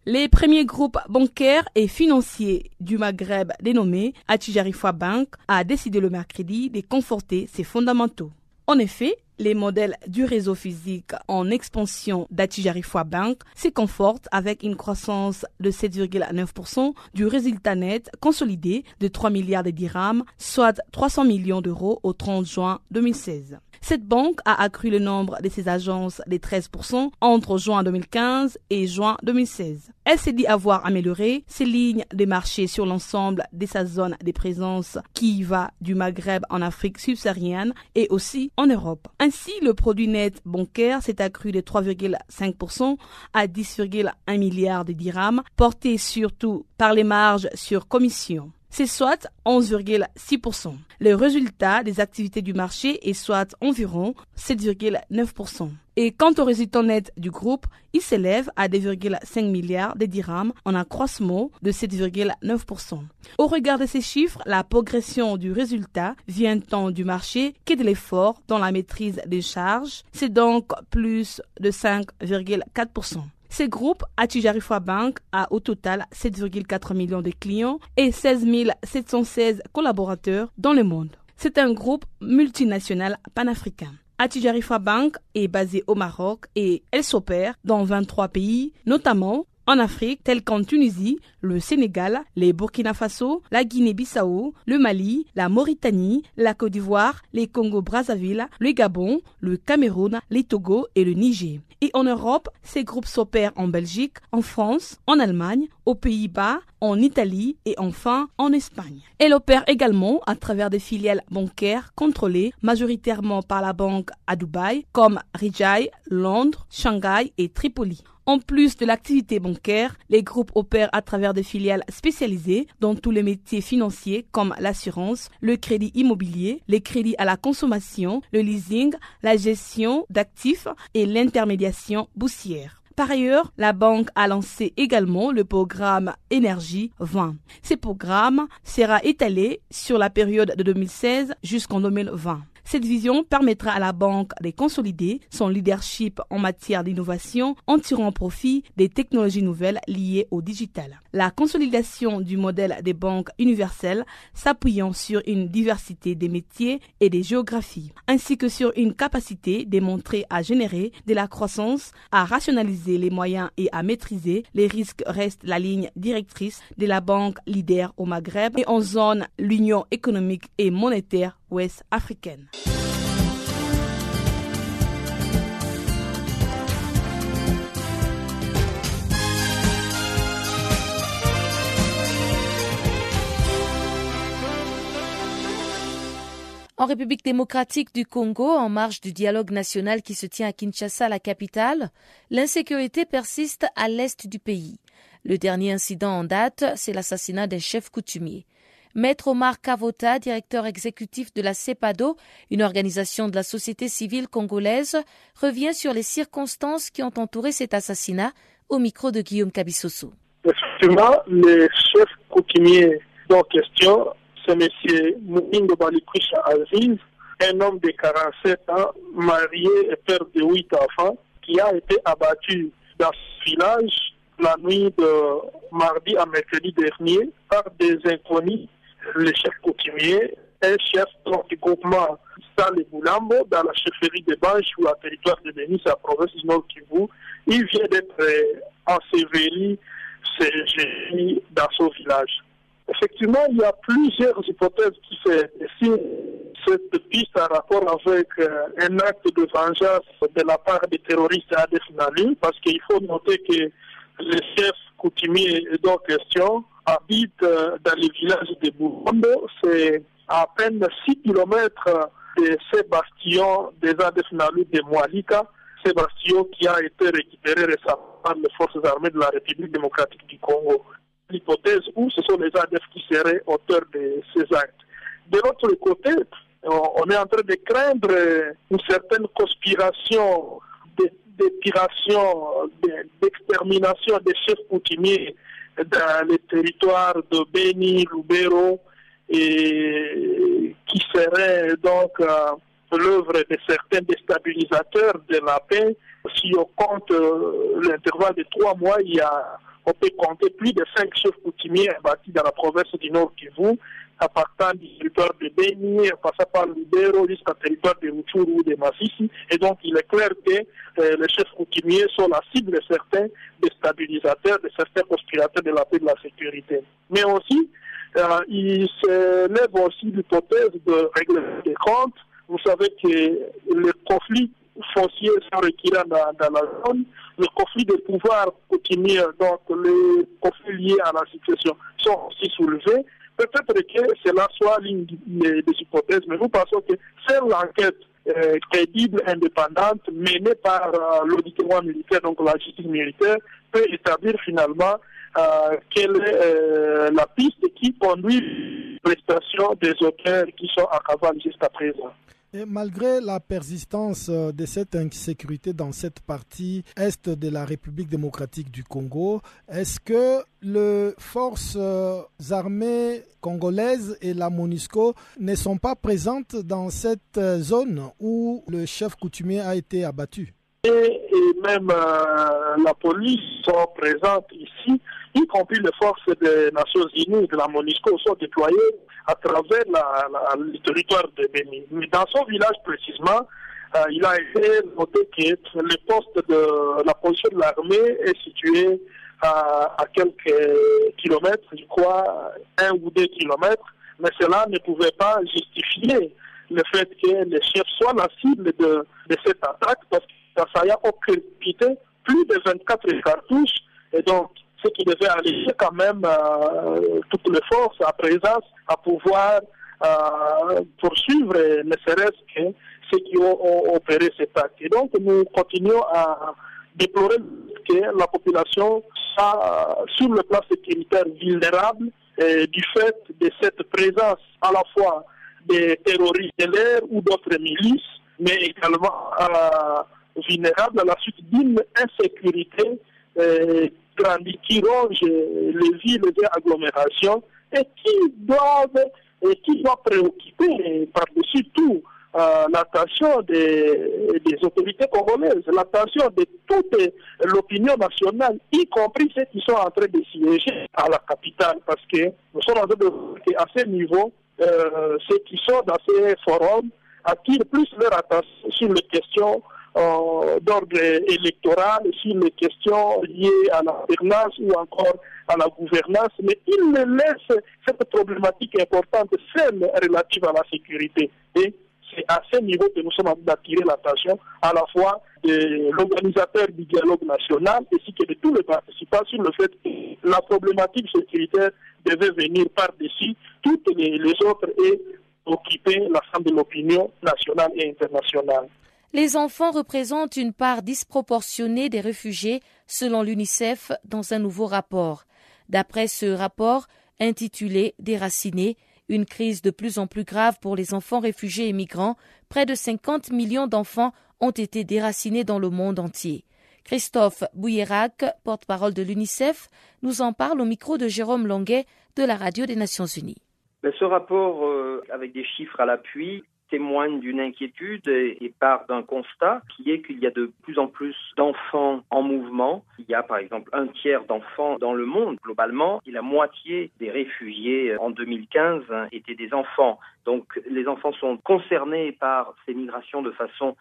Les premiers groupes bancaires et financiers du Maghreb dénommé Atijarifa Bank a décidé le mercredi de conforter ses fondamentaux. En effet, les modèles du réseau physique en expansion d'Atijarifa Bank se confortent avec une croissance de 7,9% du résultat net consolidé de 3 milliards de dirhams, soit 300 millions d'euros au 30 juin 2016. Cette banque a accru le nombre de ses agences de 13% entre juin 2015 et juin 2016. Elle s'est dit avoir amélioré ses lignes de marché sur l'ensemble de sa zone de présence qui va du Maghreb en Afrique subsaharienne et aussi en Europe. Ainsi, le produit net bancaire s'est accru de 3,5% à 10,1 milliards de dirhams, porté surtout par les marges sur commission c'est soit 11,6%. Le résultat des activités du marché est soit environ 7,9%. Et quant au résultat net du groupe, il s'élève à 2,5 milliards de dirhams en accroissement de 7,9%. Au regard de ces chiffres, la progression du résultat vient tant du marché que de l'effort dans la maîtrise des charges. C'est donc plus de 5,4%. Ces groupes, Atijarifa Bank, a au total 7,4 millions de clients et 16 716 collaborateurs dans le monde. C'est un groupe multinational panafricain. Atijarifa Bank est basé au Maroc et elle s'opère dans 23 pays, notamment en Afrique, tels qu'en Tunisie, le Sénégal, les Burkina Faso, la Guinée-Bissau, le Mali, la Mauritanie, la Côte d'Ivoire, les Congo-Brazzaville, le Gabon, le Cameroun, les Togo et le Niger. Et en Europe, ces groupes s'opèrent en Belgique, en France, en Allemagne, aux Pays-Bas, en Italie et enfin en Espagne. Elle opère également à travers des filiales bancaires contrôlées majoritairement par la banque à Dubaï comme Rijai, Londres, Shanghai et Tripoli. En plus de l'activité bancaire, les groupes opèrent à travers des filiales spécialisées dans tous les métiers financiers comme l'assurance, le crédit immobilier, les crédits à la consommation, le leasing, la gestion d'actifs et l'intermédiation boursière. Par ailleurs, la banque a lancé également le programme Énergie 20. Ce programme sera étalé sur la période de 2016 jusqu'en 2020. Cette vision permettra à la banque de consolider son leadership en matière d'innovation en tirant profit des technologies nouvelles liées au digital. La consolidation du modèle des banques universelles s'appuyant sur une diversité des métiers et des géographies, ainsi que sur une capacité démontrée à générer de la croissance, à rationaliser les moyens et à maîtriser les risques reste la ligne directrice de la banque leader au Maghreb et en zone l'Union économique et monétaire
En République démocratique du Congo, en marge du dialogue national qui se tient à Kinshasa, la capitale, l'insécurité persiste à l'est du pays. Le dernier incident en date, c'est l'assassinat d'un chef coutumier. Maître Omar Kavota, directeur exécutif de la CEPADO, une organisation de la société civile congolaise, revient sur les circonstances qui ont entouré cet assassinat au micro de Guillaume Cabissoso.
Effectivement, le chef coutumier en question, c'est M. Mouingo Balikwisha Aziz, un homme de 47 ans, marié et père de 8 enfants, qui a été abattu dans ce village la nuit de mardi à mercredi dernier par des inconnus le chef coutumier, un chef du groupement Sale Boulambo dans la chefferie de Banche ou la territoire de Denis, à province du Nord Kivu. Il vient d'être euh, enseveli dans son village. Effectivement, il y a plusieurs hypothèses qui se cette piste en rapport avec euh, un acte de vengeance de la part des terroristes à Nalu, parce qu'il faut noter que le chef coutumier en question habite euh, dans le village de Bourondo. C'est à peine 6 km de Sébastien des Andes de Moalika. Sébastien qui a été récupéré récemment par les forces armées de la République démocratique du Congo. L'hypothèse où ce sont les ADF qui seraient auteurs de ces actes. De l'autre côté, on est en train de craindre une certaine conspiration d'épiration, d'extermination des chefs coutumiers dans les territoires de Beni, Lubero, et qui serait donc euh, l'œuvre de certains déstabilisateurs de la paix. Si on compte euh, l'intervalle de trois mois, il y a on peut compter plus de cinq chefs coutumiers bâtis dans la province du Nord Kivu, à partir du territoire de Beni, en passant par Libero jusqu'au territoire de Rutshuru ou de Masisi. Et donc, il est clair que euh, les chefs coutumiers sont la cible de certains déstabilisateurs, de certains conspirateurs de la paix et de la sécurité. Mais aussi, euh, il se lève aussi l'hypothèse de règlement des comptes. Vous savez que les conflits fonciers sont requérants dans, dans, la zone, le conflit de pouvoir coutumier, donc les conflits liés à la situation sont aussi soulevés. Peut-être que cela soit l'une des hypothèses, mais nous pensons que c'est l'enquête euh, crédible, indépendante, menée par euh, l'auditoire militaire, donc la justice militaire, peut établir finalement euh, quelle est la piste qui conduit prestation des auteurs qui sont à cavale jusqu'à présent.
Malgré la persistance euh, de cette insécurité dans cette partie est de la République démocratique du Congo, est-ce que les forces armées congolaises et la MONUSCO ne sont pas présentes dans cette zone où le chef coutumier a été abattu?
Et, même euh, la police sont présentes ici, y compris les forces des Nations Unies de la MONUSCO sont déployées à travers la, le territoire de Béni. Mais dans son village précisément, euh, il a été noté que le poste de la position de l'armée est situé à, à, quelques kilomètres, je crois, un ou deux kilomètres, mais cela ne pouvait pas justifier le fait que les chefs soient la cible de, de cette attaque parce que ça y a occupé plus de 24 cartouches et donc ce qui devait aller quand même euh, toutes les forces à présence à pouvoir euh, poursuivre, ne serait-ce que ceux qui ont, ont, opéré cet acte. Et donc nous continuons à déplorer que la population soit sur le plan sécuritaire vulnérable. Du fait de cette présence à la fois des terroristes de l'air ou d'autres milices, mais également à vulnérables à la suite d'une insécurité euh, qui ronge les villes et agglomérations et qui doivent et qui doit préoccuper par-dessus tout euh, l'attention des, des, autorités congolaises, l'attention de toute l'opinion nationale, y compris ceux qui sont en train de siéger à la capitale, parce que nous sommes en train de qu'à ce niveau, euh, ceux qui sont dans ces forums attirent plus leur attention sur les questions euh, d'ordre électoral, sur les questions liées à la gouvernance ou encore à la gouvernance, mais il ne laisse cette problématique importante seule relative à la sécurité. Et c'est à ce niveau que nous sommes d'attirer l'attention à la fois de l'organisateur du dialogue national ainsi que de tous les participants sur le fait que la problématique sécuritaire devait venir par-dessus toutes les, les autres et occuper l'ensemble de l'opinion nationale et internationale.
Les enfants représentent une part disproportionnée des réfugiés, selon l'UNICEF, dans un nouveau rapport. D'après ce rapport, intitulé Déracinés, une crise de plus en plus grave pour les enfants réfugiés et migrants, près de 50 millions d'enfants ont été déracinés dans le monde entier. Christophe Bouillerac, porte-parole de l'UNICEF, nous en parle au micro de Jérôme Longuet de la Radio des Nations Unies.
Ce rapport, euh, avec des chiffres à l'appui, témoigne d'une inquiétude et, part d'un constat qui est qu'il y a de plus en plus d'enfants en mouvement. Il y a par exemple un tiers d'enfants dans le monde globalement et la moitié des réfugiés en 2015 étaient des enfants. Donc les enfants sont concernés par ces migrations de façon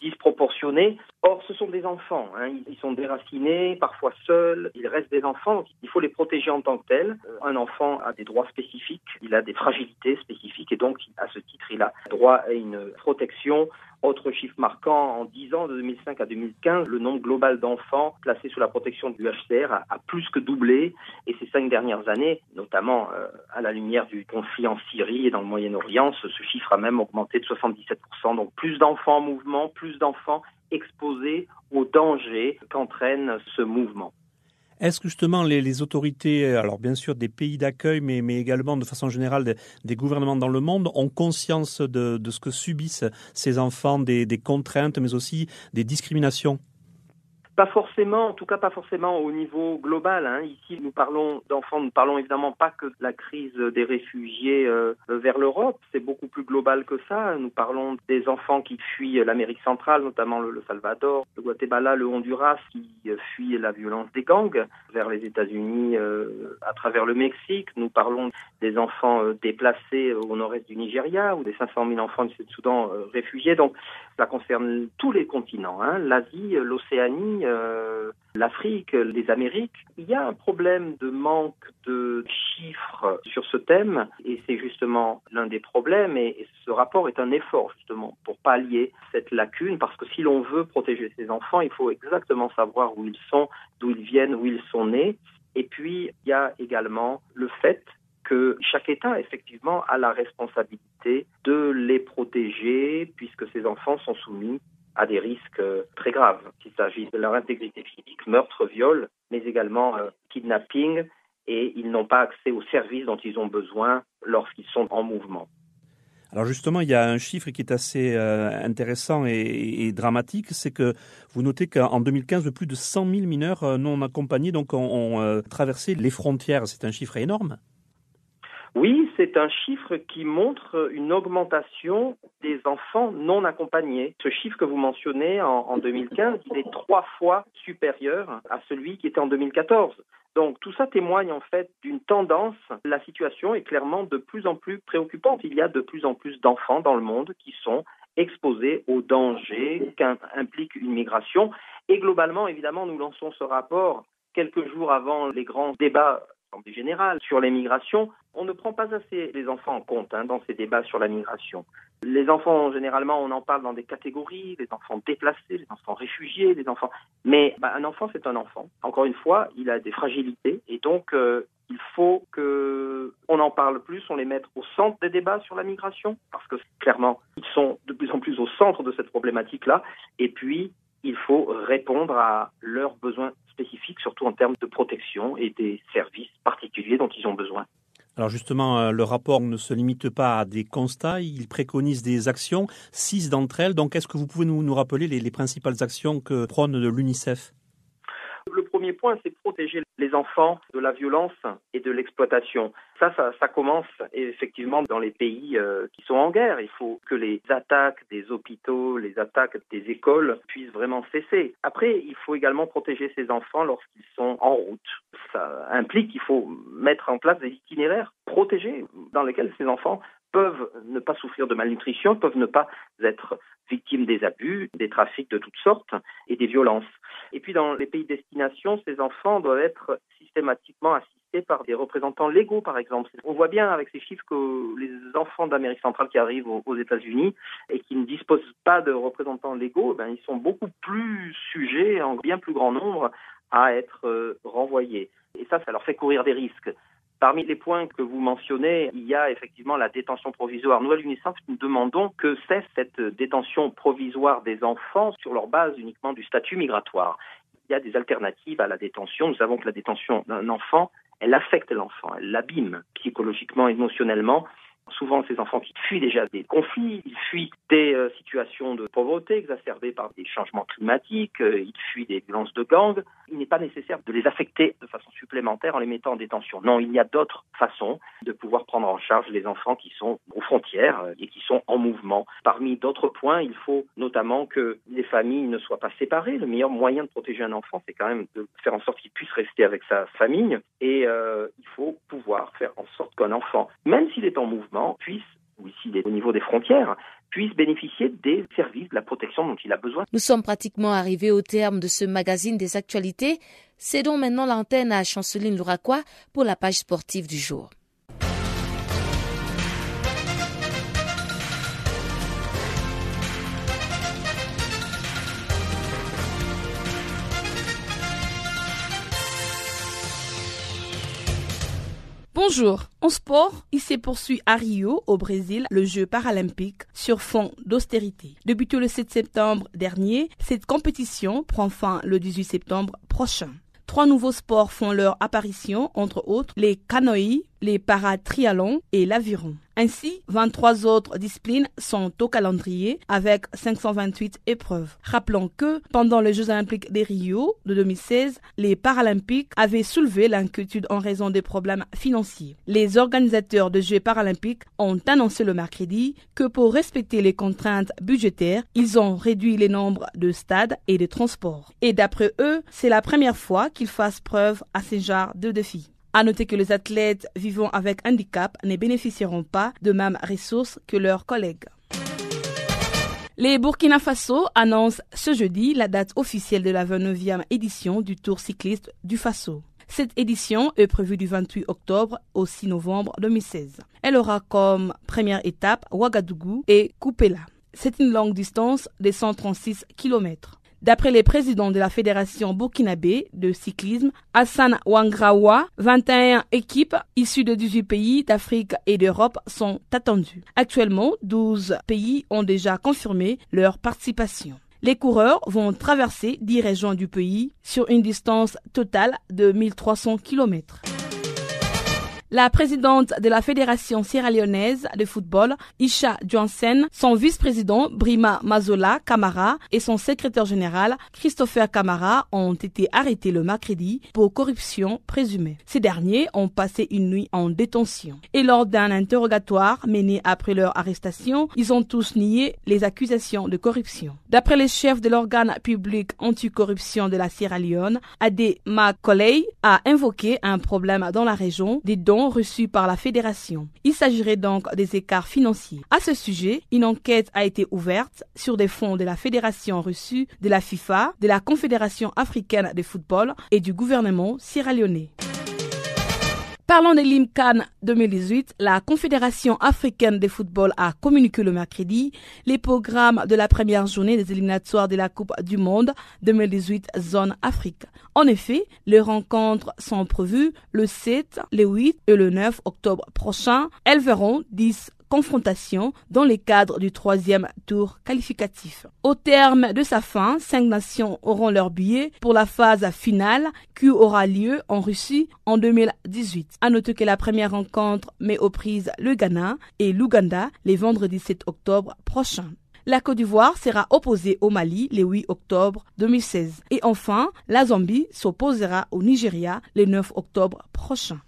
disproportionnée. Or, ce sont des enfants, hein. ils sont déracinés, parfois seuls, ils restent des enfants, il faut les protéger en tant que tels. Un enfant a des droits spécifiques, il a des fragilités spécifiques et donc, à ce titre, il a droit à une protection autre chiffre marquant, en 10 ans, de 2005 à 2015, le nombre global d'enfants placés sous la protection du HCR a, plus que doublé. Et ces cinq dernières années, notamment euh, à la lumière du conflit en Syrie et dans le Moyen-Orient, ce chiffre a même augmenté de 77%. Donc plus d'enfants en mouvement, plus d'enfants exposés aux dangers qu'entraîne ce mouvement.
Est-ce que justement les, autorités, alors bien sûr des pays d'accueil, mais, également de façon générale des, gouvernements dans le monde, ont conscience de, ce que subissent ces enfants, des, contraintes, mais aussi des discriminations?
Pas forcément, en tout cas pas forcément au niveau global. Hein. Ici, nous parlons d'enfants, nous parlons évidemment pas que de la crise des réfugiés euh, vers l'Europe, c'est beaucoup plus global que ça. Nous parlons des enfants qui fuient l'Amérique centrale, notamment le, Salvador, le Guatemala, le Honduras, qui euh, fuient la violence des gangs vers les États-Unis euh, à travers le Mexique. Nous parlons des enfants déplacés au nord-est du Nigeria ou des 500 000 enfants du Sud-Soudan réfugiés. Donc, ça concerne tous les continents, hein, l'Asie, l'Océanie, euh, l'Afrique, les Amériques. Il y a un problème de manque de chiffres sur ce thème et c'est justement l'un des problèmes et, ce rapport est un effort justement pour pallier cette lacune parce que si l'on veut protéger ces enfants, il faut exactement savoir où ils sont, d'où ils viennent, où ils sont nés. Et puis, il y a également le fait que chaque État, effectivement, a la responsabilité de les protéger puisque ces enfants sont soumis à des risques euh, très graves, qu'il s'agisse de leur intégrité physique, meurtre, viol, mais également euh, kidnapping, et ils n'ont pas accès aux services dont ils ont besoin lorsqu'ils sont en mouvement.
Alors justement, il y a un chiffre qui est assez euh, intéressant et, dramatique, c'est que vous notez qu'en 2015, plus de 100 000 mineurs non accompagnés ont traversé les frontières. C'est un chiffre énorme.
Oui, c'est un chiffre qui montre une augmentation des enfants non accompagnés. Ce chiffre que vous mentionnez en, 2015, il est trois fois supérieur à celui qui était en 2014. Donc tout ça témoigne en fait d'une tendance. La situation est clairement de plus en plus préoccupante. Il y a de plus en plus d'enfants dans le monde qui sont exposés aux dangers qu'implique une migration. Et globalement, évidemment, nous lançons ce rapport quelques jours avant les grands débats générale sur les migrations, on ne prend pas assez les enfants en compte hein, dans ces débats sur la migration. Les enfants, généralement, on en parle dans des catégories, les enfants déplacés, les enfants réfugiés, les enfants. Mais bah, un enfant, c'est un enfant. Encore une fois, il a des fragilités et donc euh, il faut que on en parle plus, on les mette au centre des débats sur la migration parce que clairement, ils sont de plus en plus au centre de cette problématique-là. Et puis, il faut répondre à leurs besoins spécifiques, surtout en termes de protection et des services particuliers dont ils ont besoin.
Alors justement, euh, le rapport ne se limite pas à des constats, il préconise des actions, six d'entre elles. Donc est-ce que vous pouvez nous, nous rappeler les, les principales actions que prône l'UNICEF?
Le premier point, c'est protéger les enfants de la violence et de l'exploitation. Ça, ça, commence effectivement dans les pays euh, qui sont en guerre. Il faut que les attaques des hôpitaux, les attaques des écoles puissent vraiment cesser. Après, il faut également protéger ces enfants lorsqu'ils sont en route. Ça implique qu'il faut mettre en place des itinéraires protégés dans lesquels ces enfants peuvent ne pas souffrir de malnutrition, peuvent ne pas être victimes des abus, des trafics de toutes sortes et des violences. Et puis dans les pays de destination, ces enfants doivent être systématiquement assistés par des représentants légaux, par exemple. On voit bien avec ces chiffres que les enfants d'Amérique centrale qui arrivent aux États-Unis et qui ne disposent pas de représentants légaux, ben, ils sont beaucoup plus sujets, en bien plus grand nombre, à être euh, renvoyés. Et ça, ça leur fait courir des risques. Parmi les points que vous mentionnez, il y a effectivement la détention provisoire. Nous, à l'UNICEF, nous demandons que cesse cette détention provisoire des enfants sur leur base uniquement du statut migratoire. Il y a des alternatives à la détention. Nous savons que la détention d'un enfant, elle affecte l'enfant, elle l'abîme psychologiquement, émotionnellement. Souvent, ces enfants qui fuient déjà des conflits, ils fuient des euh, situations de pauvreté exacerbées par des changements climatiques, euh, ils fuient des violences de gang. Il n'est pas nécessaire de les affecter de façon supplémentaire en les mettant en détention. Non, il y a d'autres façons de pouvoir prendre en charge les enfants qui sont aux frontières euh, et qui sont en mouvement. Parmi d'autres points, il faut notamment que les familles ne soient pas séparées. Le meilleur moyen de protéger un enfant, c'est quand même de faire en sorte qu'il puisse rester avec sa famille. Et il faut pouvoir faire en sorte qu'un enfant, même s'il est en mouvement, puisse, ou ici au niveau des frontières, puisse bénéficier des services, de la protection dont il a besoin.
Nous sommes pratiquement arrivés au terme de ce magazine des actualités. Cédons maintenant l'antenne à Chanceline Louraquois pour la page sportive du jour.
Bonjour. En sport, il s'est poursuit à Rio, au Brésil, le jeu paralympique sur fond d'austérité. Débuté le 7 septembre dernier, cette compétition prend fin le 18 septembre prochain. Trois nouveaux sports font leur apparition, entre autres les canoës, les paratriathlons et l'aviron. Ainsi, 23 autres disciplines sont au calendrier avec 528 épreuves. Rappelons que pendant les Jeux olympiques des Rio de 2016, les Paralympiques avaient soulevé l'inquiétude en raison des problèmes financiers. Les organisateurs de Jeux paralympiques ont annoncé le mercredi que pour respecter les contraintes budgétaires, ils ont réduit les nombres de stades et de transports. Et d'après eux, c'est la première fois qu'ils fassent preuve à ce genre de défis. À noter que les athlètes vivant avec handicap ne bénéficieront pas de mêmes ressources que leurs collègues. Les Burkina Faso annoncent ce jeudi la date officielle de la 29e édition du Tour cycliste du Faso. Cette édition est prévue du 28 octobre au 6 novembre 2016. Elle aura comme première étape Ouagadougou et Koupela. C'est une longue distance de 136 km. D'après les présidents de la Fédération burkinabé de cyclisme, Hassan Wangrawa, 21 équipes issues de 18 pays d'Afrique et d'Europe sont attendues. Actuellement, 12 pays ont déjà confirmé leur participation. Les coureurs vont traverser 10 régions du pays sur une distance totale de 1300 km. La présidente de la Fédération sierra-léonaise de football, Isha Johnson, son vice-président, Brima Mazola Kamara, et son secrétaire général, Christopher Kamara, ont été arrêtés le mercredi pour corruption présumée. Ces derniers ont passé une nuit en détention. Et lors d'un interrogatoire mené après leur arrestation, ils ont tous nié les accusations de corruption. D'après les chefs de l'organe public anticorruption de la Sierra Leone, Ade Macaulay a invoqué un problème dans la région des dons reçus par la fédération. Il s'agirait donc des écarts financiers. À ce sujet, une enquête a été ouverte sur des fonds de la fédération reçus de la FIFA, de la Confédération africaine de football et du gouvernement sierra-léonais. Parlons de l'IMCAN 2018, la Confédération africaine de football a communiqué le mercredi les programmes de la première journée des éliminatoires de la Coupe du Monde 2018 Zone Afrique. En effet, les rencontres sont prévues le 7, le 8 et le 9 octobre prochain. Elles verront 10 confrontation dans le cadre du troisième tour qualificatif. Au terme de sa fin, cinq nations auront leur billet pour la phase finale qui aura lieu en Russie en 2018. À noter que la première rencontre met aux prises le Ghana et l'Ouganda les vendredis 7 octobre prochain. La Côte d'Ivoire sera opposée au Mali le 8 octobre 2016. Et enfin, la Zambie s'opposera au Nigeria le 9 octobre prochain.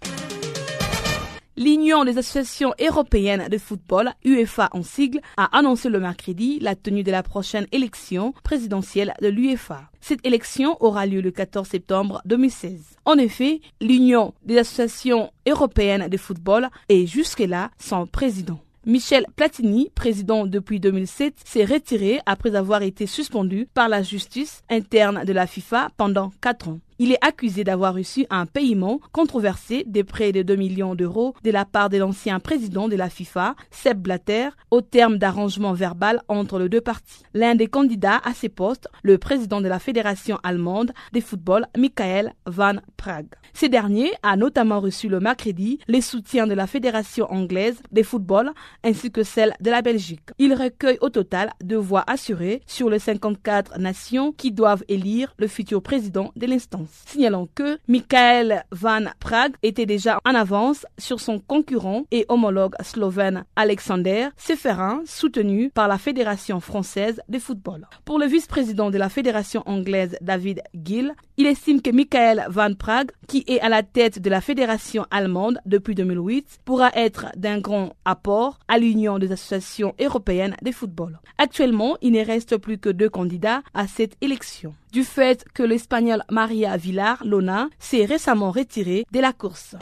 L'Union des associations européennes de football, UEFA en sigle, a annoncé le mercredi la tenue de la prochaine élection présidentielle de l'UEFA. Cette élection aura lieu le 14 septembre 2016. En effet, l'Union des associations européennes de football est jusque-là sans président. Michel Platini, président depuis 2007, s'est retiré après avoir été suspendu par la justice interne de la FIFA pendant quatre ans. Il est accusé d'avoir reçu un paiement controversé de près de 2 millions d'euros de la part de l'ancien président de la FIFA, Seb Blatter, au terme d'arrangement verbal entre les deux parties. L'un des candidats à ces postes, le président de la Fédération allemande de football, Michael Van Prague. Ce dernier a notamment reçu le mercredi les soutiens de la Fédération anglaise de football ainsi que celle de la Belgique. Il recueille au total deux voix assurées sur les 54 nations qui doivent élire le futur président de l'instance. Signalons que Michael Van Prague était déjà en avance sur son concurrent et homologue slovène Alexander Seferin, soutenu par la Fédération française de football. Pour le vice-président de la Fédération anglaise David Gill, il estime que Michael Van Prague, qui est à la tête de la Fédération allemande depuis 2008, pourra être d'un grand apport à l'Union des associations européennes de football. Actuellement, il ne reste plus que deux candidats à cette élection du fait que l'Espagnol Maria Villar Lona s'est récemment retiré de la course.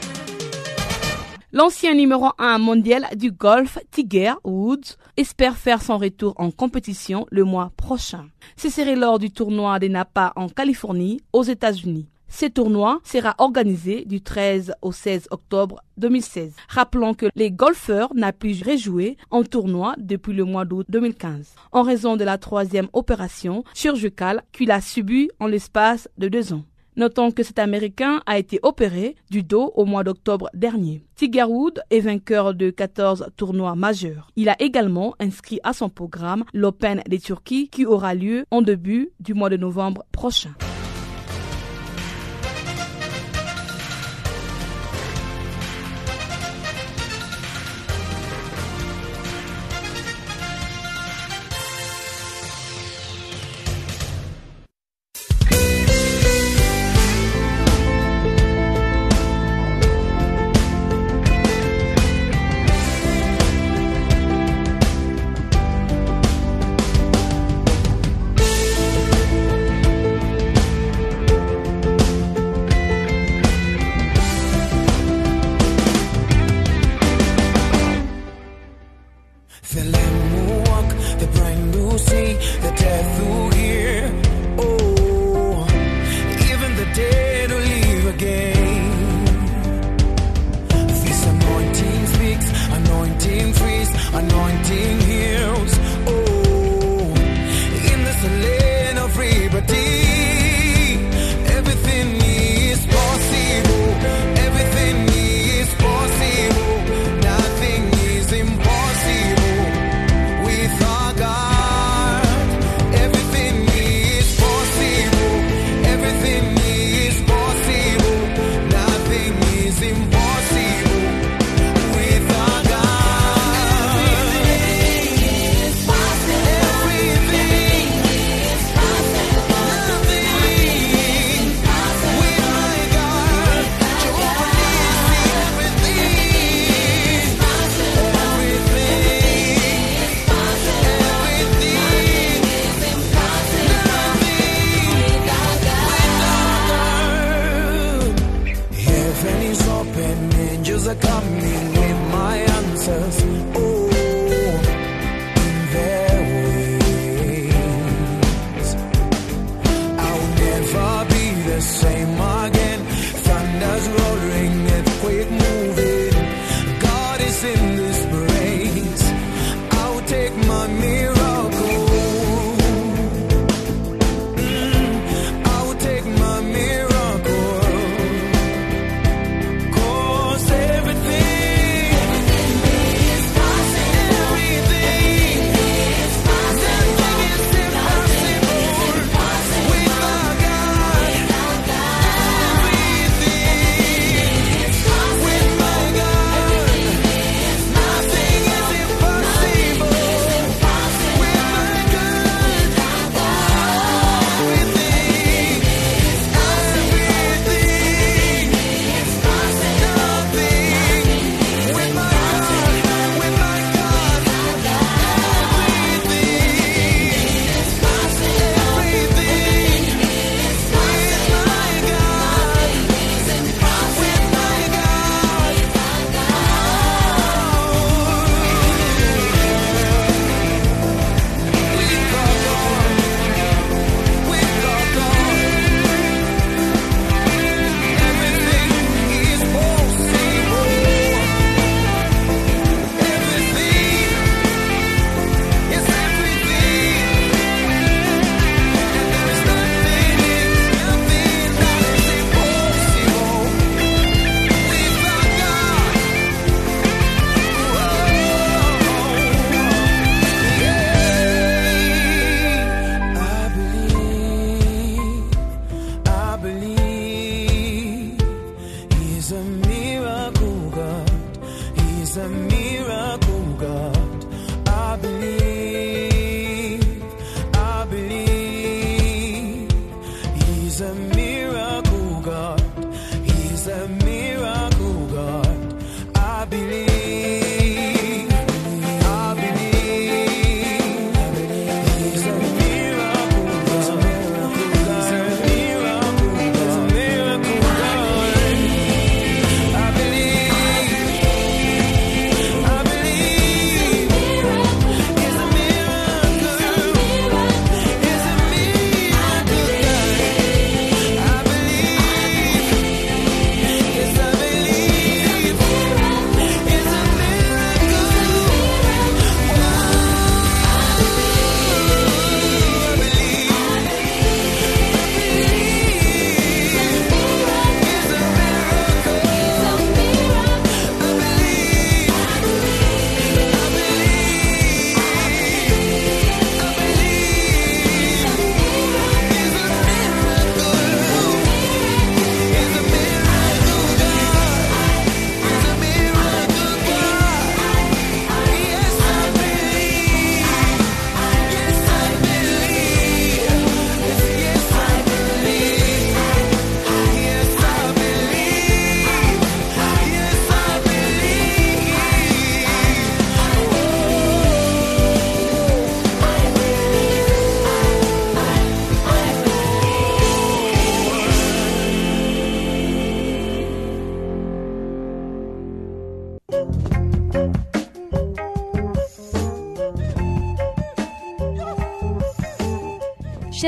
L'ancien numéro 1 mondial du golf, Tiger Woods, espère faire son retour en compétition le mois prochain. Ce serait lors du tournoi des Napa en Californie, aux États-Unis. Ce tournoi sera organisé du 13 au 16 octobre 2016. Rappelons que les golfeurs n'ont plus rejoué en tournoi depuis le mois d'août 2015, en raison de la troisième opération chirurgicale qu'il a subie en l'espace de deux ans. Notons que cet Américain a été opéré du dos au mois d'octobre dernier. Tiger Woods est vainqueur de 14 tournois majeurs. Il a également inscrit à son programme l'Open des Turquie qui aura lieu en début du mois de novembre prochain.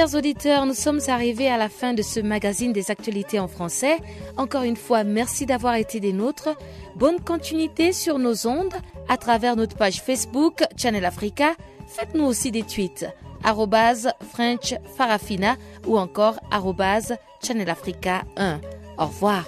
Chers auditeurs, nous sommes arrivés à la fin de ce magazine des actualités en français. Encore une fois, merci d'avoir été des nôtres. Bonne continuité sur nos ondes à travers notre page Facebook Channel Africa. Faites-nous aussi des tweets arrobase French Farafina ou encore arrobase Channel Africa 1. Au revoir.